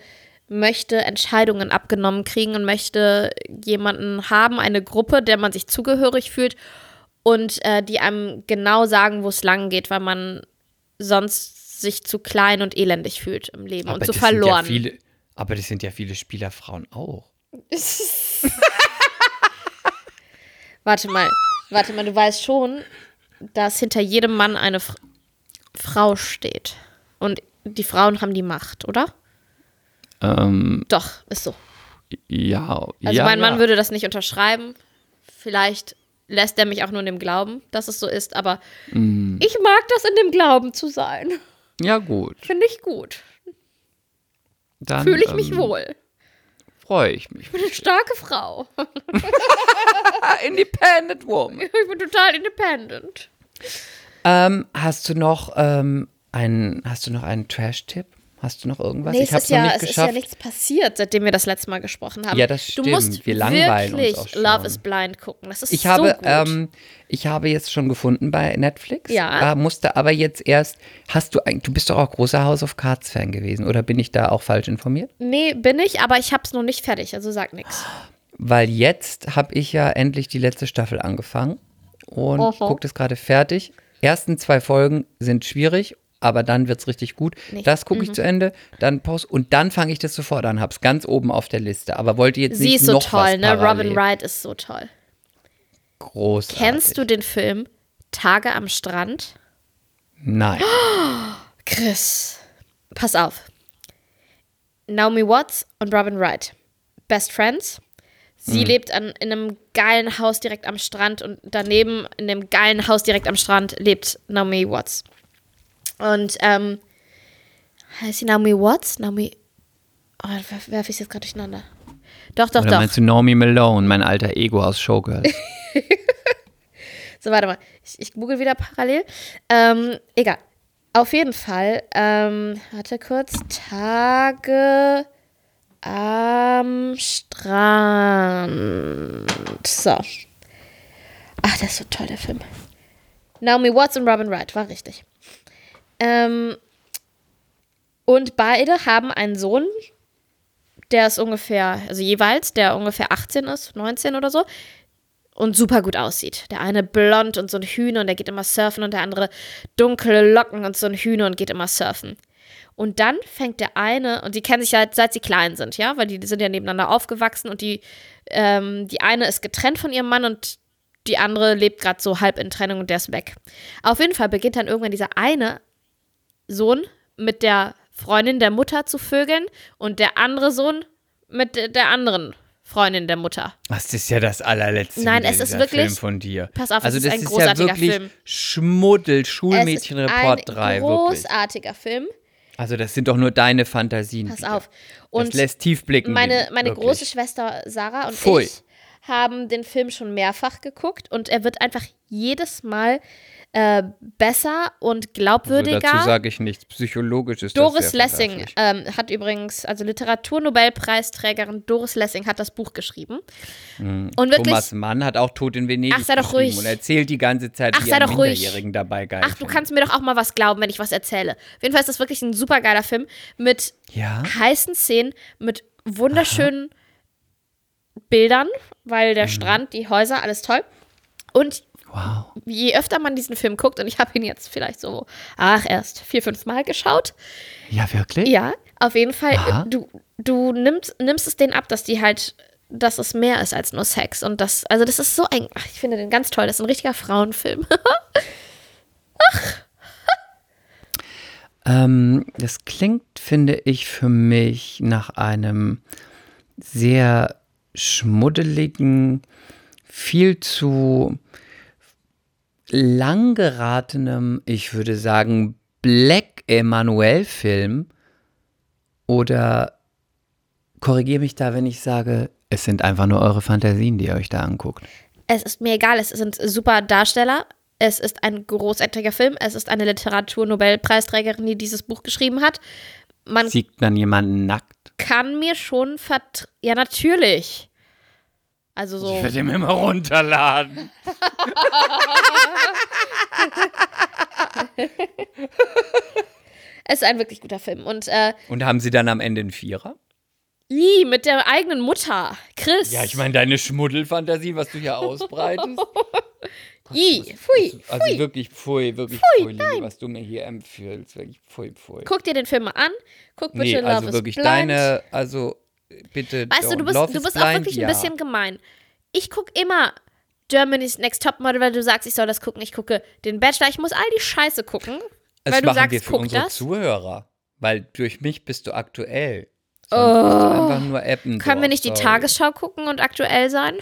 [SPEAKER 3] möchte Entscheidungen abgenommen kriegen und möchte jemanden haben, eine Gruppe, der man sich zugehörig fühlt und äh, die einem genau sagen, wo es lang geht, weil man sonst sich zu klein und elendig fühlt im Leben und zu verloren.
[SPEAKER 2] Ja viele, aber das sind ja viele Spielerfrauen auch.
[SPEAKER 3] Warte mal, warte mal, du weißt schon, dass hinter jedem Mann eine F Frau steht. Und die Frauen haben die Macht, oder?
[SPEAKER 2] Ähm,
[SPEAKER 3] Doch, ist so.
[SPEAKER 2] ja.
[SPEAKER 3] Also
[SPEAKER 2] ja,
[SPEAKER 3] mein Mann
[SPEAKER 2] ja.
[SPEAKER 3] würde das nicht unterschreiben. Vielleicht lässt er mich auch nur in dem Glauben, dass es so ist, aber
[SPEAKER 2] Mhm.
[SPEAKER 3] ich mag das in dem Glauben zu sein.
[SPEAKER 2] Ja, gut.
[SPEAKER 3] Finde ich gut. Fühle ich mich
[SPEAKER 2] ähm,
[SPEAKER 3] wohl.
[SPEAKER 2] Freue ich mich.
[SPEAKER 3] Eine starke Frau.
[SPEAKER 2] Independent Woman.
[SPEAKER 3] Ich bin total independent.
[SPEAKER 2] Ähm, hast du noch ähm, einen, hast du noch einen Trash-Tipp? Hast du noch irgendwas?
[SPEAKER 3] Nee,
[SPEAKER 2] ich
[SPEAKER 3] es,
[SPEAKER 2] habe
[SPEAKER 3] ist
[SPEAKER 2] es
[SPEAKER 3] ja,
[SPEAKER 2] nicht
[SPEAKER 3] es ist ja nichts passiert, seitdem wir das letzte Mal gesprochen haben.
[SPEAKER 2] Ja, das
[SPEAKER 3] Du
[SPEAKER 2] stimmt.
[SPEAKER 3] musst
[SPEAKER 2] Wir langweilen uns
[SPEAKER 3] wirklich
[SPEAKER 2] auch schon.
[SPEAKER 3] Love is Blind gucken. Das ist
[SPEAKER 2] Ich
[SPEAKER 3] so
[SPEAKER 2] habe,
[SPEAKER 3] gut.
[SPEAKER 2] ähm, ich habe jetzt schon gefunden bei Netflix.
[SPEAKER 3] Ja.
[SPEAKER 2] Äh, musste aber jetzt erst. Hast du eigentlich, du bist doch auch großer House of Cards Fan gewesen, oder bin ich da auch falsch informiert?
[SPEAKER 3] nee, bin ich, aber ich habe es noch nicht fertig, also sag nichts.
[SPEAKER 2] Weil jetzt habe ich ja endlich die letzte Staffel angefangen und gucke das gerade fertig. Ersten zwei Folgen sind schwierig, aber dann wird es richtig gut.
[SPEAKER 3] Nicht.
[SPEAKER 2] Das gucke ich zu Ende, dann Pause und dann fange ich das sofort an. Hab's ganz oben auf der Liste, aber wollte jetzt
[SPEAKER 3] Sie
[SPEAKER 2] nicht
[SPEAKER 3] ist so
[SPEAKER 2] noch
[SPEAKER 3] toll, ne? Robin. Wright ist so toll.
[SPEAKER 2] Großartig.
[SPEAKER 3] Kennst du den Film Tage am Strand?
[SPEAKER 2] Nein.
[SPEAKER 3] Chris. Pass auf. Naomi Watts und Robin Wright. Best Friends. Sie lebt an, in einem geilen Haus direkt am Strand und daneben in dem geilen Haus direkt am Strand lebt Naomi Watts. Und ähm, heißt sie Naomi Watts? Naomi. Oh, werfe werf ich es jetzt gerade durcheinander. Doch, doch,
[SPEAKER 2] Oder
[SPEAKER 3] doch.
[SPEAKER 2] meinst du Naomi Malone, mein alter Ego aus Showgirls?
[SPEAKER 3] So, warte mal. Ich, ich google wieder parallel. Ähm, egal. Auf jeden Fall. Ähm, warte kurz. Tage am Strand. So. Ach, der ist so toll, der Film. Naomi Watts und Robin Wright, war richtig. Ähm, und beide haben einen Sohn, der ist ungefähr, also jeweils, der ungefähr 18 ist, 19 oder so und super gut aussieht. Der eine blond und so ein Hühner und der geht immer surfen und der andere dunkle Locken und so ein Hühner und geht immer surfen. Und dann fängt der eine, und die kennen sich ja seit sie klein sind, ja, weil die sind ja nebeneinander aufgewachsen und die, ähm, die eine ist getrennt von ihrem Mann und die andere lebt gerade so halb in Trennung und der ist weg. Auf jeden Fall beginnt dann irgendwann dieser eine Sohn mit der Freundin der Mutter zu vögeln und der andere Sohn mit de- der anderen Freundin der Mutter.
[SPEAKER 2] Das ist ja das allerletzte
[SPEAKER 3] Nein, es ist wirklich-
[SPEAKER 2] Film von dir.
[SPEAKER 3] Pass auf, es
[SPEAKER 2] also
[SPEAKER 3] ist
[SPEAKER 2] das
[SPEAKER 3] ein
[SPEAKER 2] ist ja
[SPEAKER 3] großartiger
[SPEAKER 2] wirklich
[SPEAKER 3] Film.
[SPEAKER 2] Schmuddel,
[SPEAKER 3] Es ist
[SPEAKER 2] Schulmädchenreport 3,
[SPEAKER 3] ein
[SPEAKER 2] wirklich.
[SPEAKER 3] großartiger Film.
[SPEAKER 2] Also das sind doch nur deine Fantasien.
[SPEAKER 3] Pass auf.
[SPEAKER 2] das
[SPEAKER 3] Und
[SPEAKER 2] lässt tief blicken.
[SPEAKER 3] meine, meine
[SPEAKER 2] wirklich.
[SPEAKER 3] große Schwester Sarah und
[SPEAKER 2] Pfui.
[SPEAKER 3] ich haben den Film schon mehrfach geguckt und er wird einfach jedes Mal äh, besser und
[SPEAKER 2] Also
[SPEAKER 3] glaubwürdiger.
[SPEAKER 2] dazu sage ich nichts. Psychologisch ist
[SPEAKER 3] Doris
[SPEAKER 2] das
[SPEAKER 3] Lessing ähm, hat übrigens, also Literaturnobelpreisträgerin Doris Lessing hat das Buch geschrieben. Und wirklich.
[SPEAKER 2] Thomas Mann hat auch Tod in Venedig
[SPEAKER 3] Ach, sei doch
[SPEAKER 2] geschrieben
[SPEAKER 3] ruhig.
[SPEAKER 2] und erzählt die ganze Zeit,
[SPEAKER 3] Ach,
[SPEAKER 2] wie er. Minderjährigen dabei geil
[SPEAKER 3] ach, du kannst mir doch auch mal was glauben, wenn ich was erzähle. Auf jeden Fall ist das wirklich ein super geiler Film mit
[SPEAKER 2] Ja?
[SPEAKER 3] heißen Szenen, mit wunderschönen Bildern, weil
[SPEAKER 2] Mhm.
[SPEAKER 3] der Strand, die Häuser, alles toll. Und
[SPEAKER 2] Wow.
[SPEAKER 3] je öfter man diesen Film guckt, und ich habe ihn jetzt vielleicht so, ach, erst vier, fünf Mal geschaut,
[SPEAKER 2] Ja, wirklich?
[SPEAKER 3] ja, auf jeden Fall,
[SPEAKER 2] Aha.
[SPEAKER 3] du, du nimmst, nimmst es denen ab, dass die halt, dass es mehr ist als nur Sex. Und das, also das ist so ein, ach, ich finde den ganz toll, das ist ein richtiger Frauenfilm.
[SPEAKER 2] Ähm, das klingt, finde ich, für mich nach einem sehr schmuddeligen, viel zu lang geratenem, ich würde sagen, Black Emanuel-Film. Oder korrigiere mich da, wenn ich sage, es sind einfach nur eure Fantasien, die ihr euch da anguckt.
[SPEAKER 3] es ist mir egal, es sind super Darsteller. Es ist ein großartiger Film. Es ist eine Literaturnobelpreisträgerin, die dieses Buch geschrieben hat. Man
[SPEAKER 2] Sieht dann jemanden nackt?
[SPEAKER 3] kann mir schon vert... Ja, natürlich. Also so.
[SPEAKER 2] Ich werde ihn immer runterladen.
[SPEAKER 3] Es ist ein wirklich guter Film. Und äh,
[SPEAKER 2] Und haben sie dann am Ende einen Vierer?
[SPEAKER 3] i, mit der eigenen Mutter. Chris.
[SPEAKER 2] Ja, ich meine, deine Schmuddelfantasie, was du hier ausbreitest.
[SPEAKER 3] I, pfui,
[SPEAKER 2] Also
[SPEAKER 3] pfui.
[SPEAKER 2] wirklich pfui, wirklich pfui, Lili, was du mir hier empfiehlst. Wirklich pfui, pfui.
[SPEAKER 3] Guck dir den Film mal an. Guck bitte
[SPEAKER 2] nee,
[SPEAKER 3] Love
[SPEAKER 2] also
[SPEAKER 3] is
[SPEAKER 2] wirklich
[SPEAKER 3] Blind.
[SPEAKER 2] deine, also bitte.
[SPEAKER 3] Weißt du, du
[SPEAKER 2] don't.
[SPEAKER 3] bist, du
[SPEAKER 2] is
[SPEAKER 3] bist auch wirklich
[SPEAKER 2] ja.
[SPEAKER 3] ein bisschen gemein. Ich gucke immer Germany's Next Topmodel, weil du sagst, ich soll das gucken. Ich gucke den Bachelor. Ich muss all die Scheiße gucken,
[SPEAKER 2] Das
[SPEAKER 3] weil du sagst,
[SPEAKER 2] wir für
[SPEAKER 3] guck
[SPEAKER 2] unsere
[SPEAKER 3] das.
[SPEAKER 2] Zuhörer. Weil durch mich bist du aktuell. Sonst bist du einfach nur.
[SPEAKER 3] Oh. Können wir nicht die. Tagesschau gucken und aktuell sein?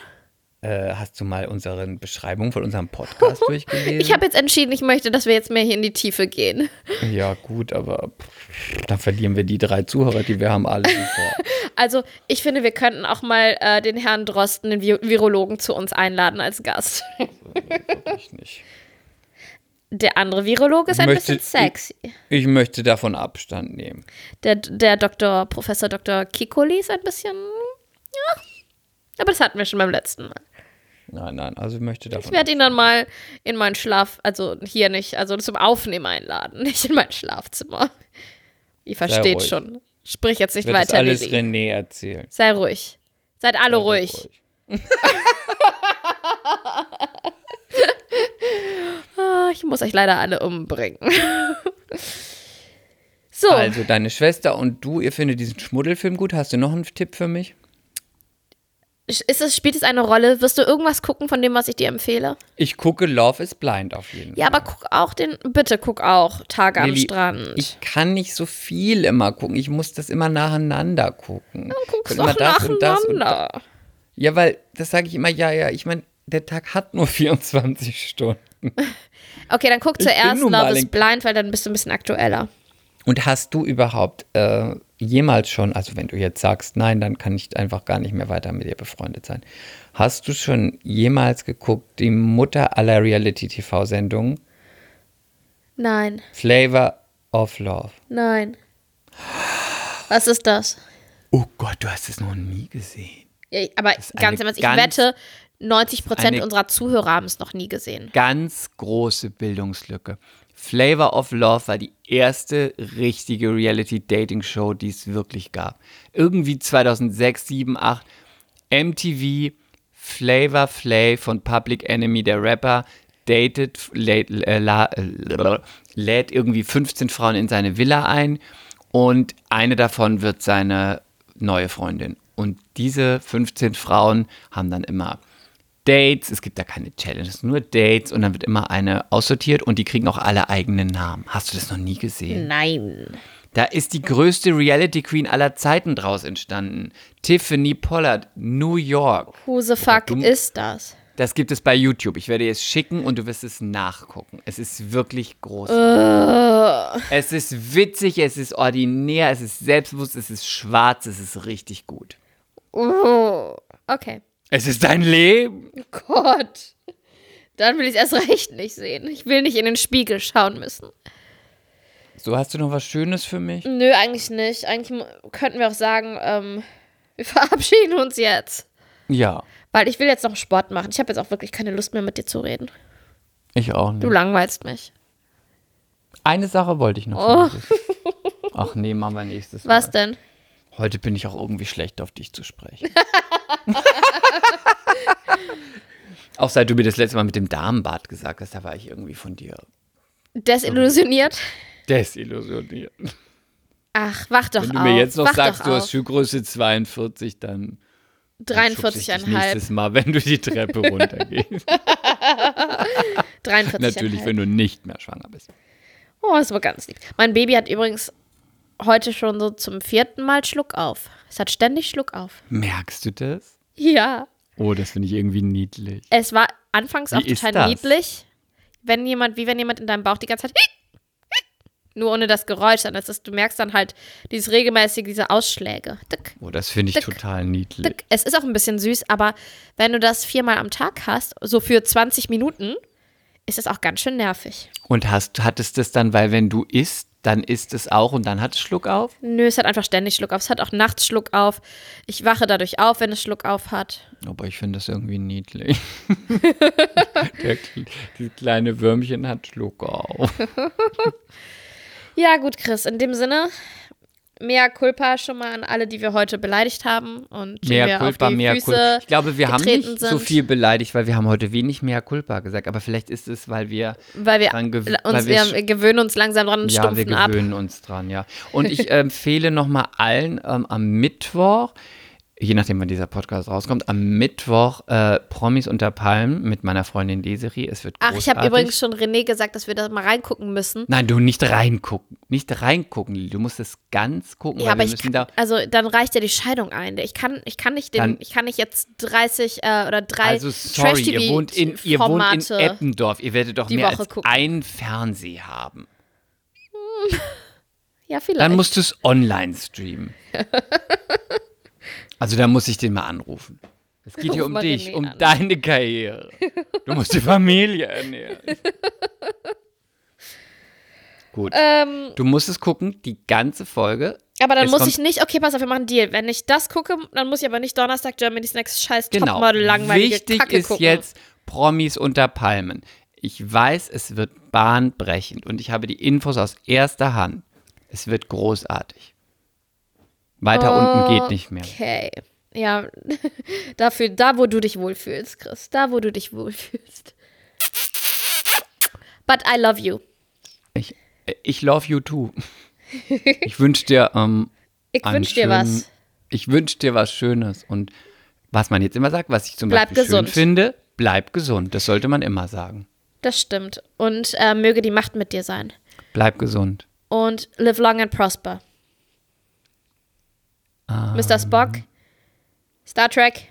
[SPEAKER 2] Äh, hast du mal unsere Beschreibung von unserem Podcast durchgelesen?
[SPEAKER 3] Ich habe jetzt entschieden, ich möchte, dass wir jetzt mehr hier in die Tiefe gehen.
[SPEAKER 2] Ja, gut, aber pff, dann verlieren wir die drei Zuhörer, die wir haben, alle.
[SPEAKER 3] Also, ich finde, wir könnten auch mal äh, den Herrn Drosten, den Vi Virologen, zu uns einladen als Gast.
[SPEAKER 2] Wirklich nicht.
[SPEAKER 3] Der andere Virologe ist ein
[SPEAKER 2] Möchte-
[SPEAKER 3] bisschen sexy.
[SPEAKER 2] Ich möchte davon Abstand nehmen.
[SPEAKER 3] Der, der Doktor, Professor Dr. Kikoli ist ein bisschen. Ja. Aber das hatten wir schon beim letzten Mal.
[SPEAKER 2] Nein, nein, also ich möchte davon
[SPEAKER 3] Ich werde ihn dann mal in meinen Schlaf, also hier nicht, also zum Aufnehmen einladen, nicht in mein Schlafzimmer. Ihr versteht
[SPEAKER 2] ruhig.
[SPEAKER 3] schon. Sprich jetzt nicht
[SPEAKER 2] Ich werde das
[SPEAKER 3] weiter,
[SPEAKER 2] alles
[SPEAKER 3] Lilly.
[SPEAKER 2] René erzählen.
[SPEAKER 3] Sei ruhig. Seid alle ruhig. Ah, ich muss euch leider alle umbringen. so,
[SPEAKER 2] Also deine Schwester und du, ihr findet diesen Schmuddelfilm gut. Hast du noch einen Tipp für mich?
[SPEAKER 3] Ist es, spielt es eine Rolle? Wirst du irgendwas gucken von dem, was ich dir empfehle?
[SPEAKER 2] Ich gucke Love is Blind auf jeden Fall.
[SPEAKER 3] Ja, aber guck auch den, bitte guck auch Tage am
[SPEAKER 2] Lilly,
[SPEAKER 3] Strand.
[SPEAKER 2] Ich kann nicht so viel immer gucken. Ich muss das immer nacheinander gucken.
[SPEAKER 3] Guckst
[SPEAKER 2] Und immer
[SPEAKER 3] auch
[SPEAKER 2] das und das und
[SPEAKER 3] nacheinander.
[SPEAKER 2] Ja, weil das sage ich immer, ja, ja. Ich meine, der Tag hat nur 24 Stunden.
[SPEAKER 3] Okay, dann guck
[SPEAKER 2] Ich
[SPEAKER 3] zuerst Love is
[SPEAKER 2] in-
[SPEAKER 3] Blind, weil dann bist du ein bisschen aktueller.
[SPEAKER 2] Und hast du überhaupt äh, jemals schon, also wenn du jetzt sagst, nein, dann kann ich einfach gar nicht mehr weiter mit dir befreundet sein. Hast du schon jemals geguckt, die Mutter aller Reality-TV-Sendungen,
[SPEAKER 3] Nein,
[SPEAKER 2] Flavor of Love?
[SPEAKER 3] nein. Was ist das?
[SPEAKER 2] Oh Gott, du hast es noch nie gesehen.
[SPEAKER 3] Ja, aber ganz Ernst, ich
[SPEAKER 2] ganz-
[SPEAKER 3] wette, 90 Prozent unserer Zuhörer haben es noch nie gesehen.
[SPEAKER 2] Ganz große Bildungslücke. Flavor of Love war die erste richtige Reality-Dating-Show, die es wirklich gab. Irgendwie 2006, 7, 8. MTV, Flavor Flav von Public Enemy, der Rapper, datet, lädt, äh, äh, lädt irgendwie 15 Frauen in seine Villa ein und eine davon wird seine neue Freundin. Und diese 15 Frauen haben dann immer Dates, es gibt da keine Challenges, nur Dates und dann wird immer eine aussortiert und die kriegen auch alle eigenen Namen. Hast du das noch nie gesehen?
[SPEAKER 3] Nein.
[SPEAKER 2] Da ist die größte Reality Queen aller Zeiten draus entstanden. Tiffany Pollard, New York.
[SPEAKER 3] Who the fuck
[SPEAKER 2] du-
[SPEAKER 3] ist das?
[SPEAKER 2] Das gibt es bei YouTube. Ich werde es schicken und du wirst es nachgucken. Es ist wirklich groß. Es ist witzig, es ist ordinär, es ist selbstbewusst, es ist schwarz, es ist richtig gut.
[SPEAKER 3] Oh, okay.
[SPEAKER 2] Es ist dein Leben.
[SPEAKER 3] Gott. Dann will ich es erst recht nicht sehen. Ich will nicht in den Spiegel schauen müssen.
[SPEAKER 2] So, hast du noch was Schönes für mich?
[SPEAKER 3] Nö, eigentlich nicht. Eigentlich könnten wir auch sagen, ähm, wir verabschieden uns jetzt.
[SPEAKER 2] Ja,
[SPEAKER 3] Weil ich will jetzt noch Sport machen. Ich habe jetzt auch wirklich keine Lust mehr mit dir zu reden.
[SPEAKER 2] ich auch
[SPEAKER 3] Du
[SPEAKER 2] nicht.
[SPEAKER 3] langweilst mich.
[SPEAKER 2] Eine Sache wollte ich noch.
[SPEAKER 3] Oh.
[SPEAKER 2] Ach nee, machen wir nächstes Mal.
[SPEAKER 3] Was denn?
[SPEAKER 2] Heute bin ich auch irgendwie schlecht auf dich zu sprechen. auch seit du mir das letzte Mal mit dem Damenbart gesagt hast, da war ich irgendwie von dir
[SPEAKER 3] Desillusioniert?
[SPEAKER 2] desillusioniert.
[SPEAKER 3] Ach, wach doch
[SPEAKER 2] Wenn du
[SPEAKER 3] auf.
[SPEAKER 2] mir jetzt noch sagst, du
[SPEAKER 3] auf.
[SPEAKER 2] hast Schuhgröße 42, dann dann schubse ich dich
[SPEAKER 3] 43,5.
[SPEAKER 2] nächstes Mal, wenn du die Treppe runtergehst.
[SPEAKER 3] 43,5.
[SPEAKER 2] Natürlich, wenn du nicht mehr schwanger bist.
[SPEAKER 3] Oh, das war ganz lieb. Mein Baby hat übrigens heute schon so zum vierten Mal Schluck auf. Es hat ständig Schluck auf.
[SPEAKER 2] Merkst du das?
[SPEAKER 3] Ja.
[SPEAKER 2] Oh, das finde ich irgendwie niedlich.
[SPEAKER 3] Es war anfangs
[SPEAKER 2] Wie
[SPEAKER 3] auch
[SPEAKER 2] ist
[SPEAKER 3] total
[SPEAKER 2] das?
[SPEAKER 3] niedlich. Wenn jemand, wie wenn jemand in deinem Bauch die ganze Zeit nur ohne das Geräusch, dann ist es, du merkst dann halt dieses regelmäßige, diese Ausschläge. Tick,
[SPEAKER 2] Oh, das finde ich
[SPEAKER 3] Dick.
[SPEAKER 2] total niedlich.
[SPEAKER 3] tick. Es ist auch ein bisschen süß, aber wenn du das viermal am Tag hast, so für 20 Minuten, ist es auch ganz schön nervig.
[SPEAKER 2] Und hast, hattest es dann, weil wenn du isst, dann isst es auch und dann hat es Schluck auf?
[SPEAKER 3] Nö, es hat einfach ständig Schluck auf. Es hat auch nachts Schluck auf. Ich wache dadurch auf, wenn es Schluck auf hat.
[SPEAKER 2] Aber ich finde das irgendwie niedlich. Der, dieses kleine Würmchen hat Schluck auf.
[SPEAKER 3] Ja, gut, Chris, in dem Sinne, mehr Culpa schon mal an alle, die wir heute beleidigt haben und die
[SPEAKER 2] Mehr
[SPEAKER 3] wir
[SPEAKER 2] Culpa, mehr
[SPEAKER 3] Füße
[SPEAKER 2] Culpa. Ich glaube, wir haben nicht so
[SPEAKER 3] sind.
[SPEAKER 2] viel beleidigt, weil wir haben heute wenig mehr Culpa gesagt. Aber vielleicht ist es, weil wir
[SPEAKER 3] Weil wir uns,
[SPEAKER 2] weil
[SPEAKER 3] wir, wir gewöhnen uns langsam dran und
[SPEAKER 2] ja, wir
[SPEAKER 3] stumpfen ab.
[SPEAKER 2] gewöhnen uns dran, ja. Und ich empfehle nochmal allen ähm, am Mittwoch, je nachdem, wann dieser Podcast rauskommt, am Mittwoch äh, Promis unter Palmen mit meiner Freundin Desiree. Es wird
[SPEAKER 3] Ach,
[SPEAKER 2] großartig.
[SPEAKER 3] ich habe übrigens schon René gesagt, dass wir da mal reingucken müssen.
[SPEAKER 2] Nein, du nicht reingucken. Nicht reingucken, Lili. Du musst es ganz gucken,
[SPEAKER 3] Ja, aber ich kann,
[SPEAKER 2] da.
[SPEAKER 3] also dann reicht ja die Scheidung ein. Ich kann, ich kann nicht den,
[SPEAKER 2] Dann-
[SPEAKER 3] ich kann nicht jetzt 30 äh, oder drei
[SPEAKER 2] Also sorry, ihr wohnt in, ihr wohnt in. Eppendorf. Ihr werdet doch mehr
[SPEAKER 3] Woche
[SPEAKER 2] als
[SPEAKER 3] gucken.
[SPEAKER 2] einen Fernseher haben.
[SPEAKER 3] Ja, vielleicht.
[SPEAKER 2] Dann musst du es online streamen. also da muss ich den mal anrufen. Es geht hier
[SPEAKER 3] Ruf
[SPEAKER 2] um dich, um
[SPEAKER 3] an.
[SPEAKER 2] deine Karriere. Du musst die Familie ernähren. Gut.
[SPEAKER 3] Ähm,
[SPEAKER 2] Du musst es gucken, die ganze Folge.
[SPEAKER 3] aber dann
[SPEAKER 2] Es
[SPEAKER 3] muss ich nicht, okay, pass auf, wir machen einen Deal. Wenn ich das gucke, dann muss ich aber nicht Donnerstag Germany's Next scheiß
[SPEAKER 2] Genau.
[SPEAKER 3] Topmodel langweilige
[SPEAKER 2] Wichtig
[SPEAKER 3] Kacke
[SPEAKER 2] ist
[SPEAKER 3] gucken.
[SPEAKER 2] jetzt Promis unter Palmen. Ich weiß, es wird bahnbrechend und ich habe die Infos aus erster Hand. Es wird großartig. Weiter unten geht nicht mehr.
[SPEAKER 3] Okay. Ja, dafür, da wo du dich wohlfühlst, Chris. Da wo du dich wohlfühlst. But I love you.
[SPEAKER 2] Ich, ich love you too. Ich wünsche dir ähm,
[SPEAKER 3] Ich
[SPEAKER 2] einen
[SPEAKER 3] wünsch dir was.
[SPEAKER 2] Ich wünsche dir was Schönes. Und was man jetzt immer sagt, was ich zum
[SPEAKER 3] Bleib
[SPEAKER 2] Beispiel
[SPEAKER 3] gesund.
[SPEAKER 2] schön finde, bleib gesund. Das sollte man immer sagen.
[SPEAKER 3] Das stimmt. Und äh, möge die Macht mit dir sein.
[SPEAKER 2] Bleib gesund.
[SPEAKER 3] Und live long and prosper.
[SPEAKER 2] Ah.
[SPEAKER 3] Mr. Spock. Star Trek.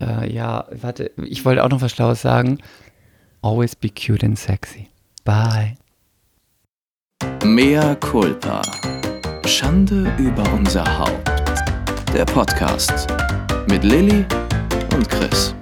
[SPEAKER 2] Äh, ja, warte, ich wollte auch noch was Schlaues sagen. Always be cute and sexy. Bye.
[SPEAKER 1] Mea culpa. Schande über unser Haupt. Der Podcast mit Lilly und Chris.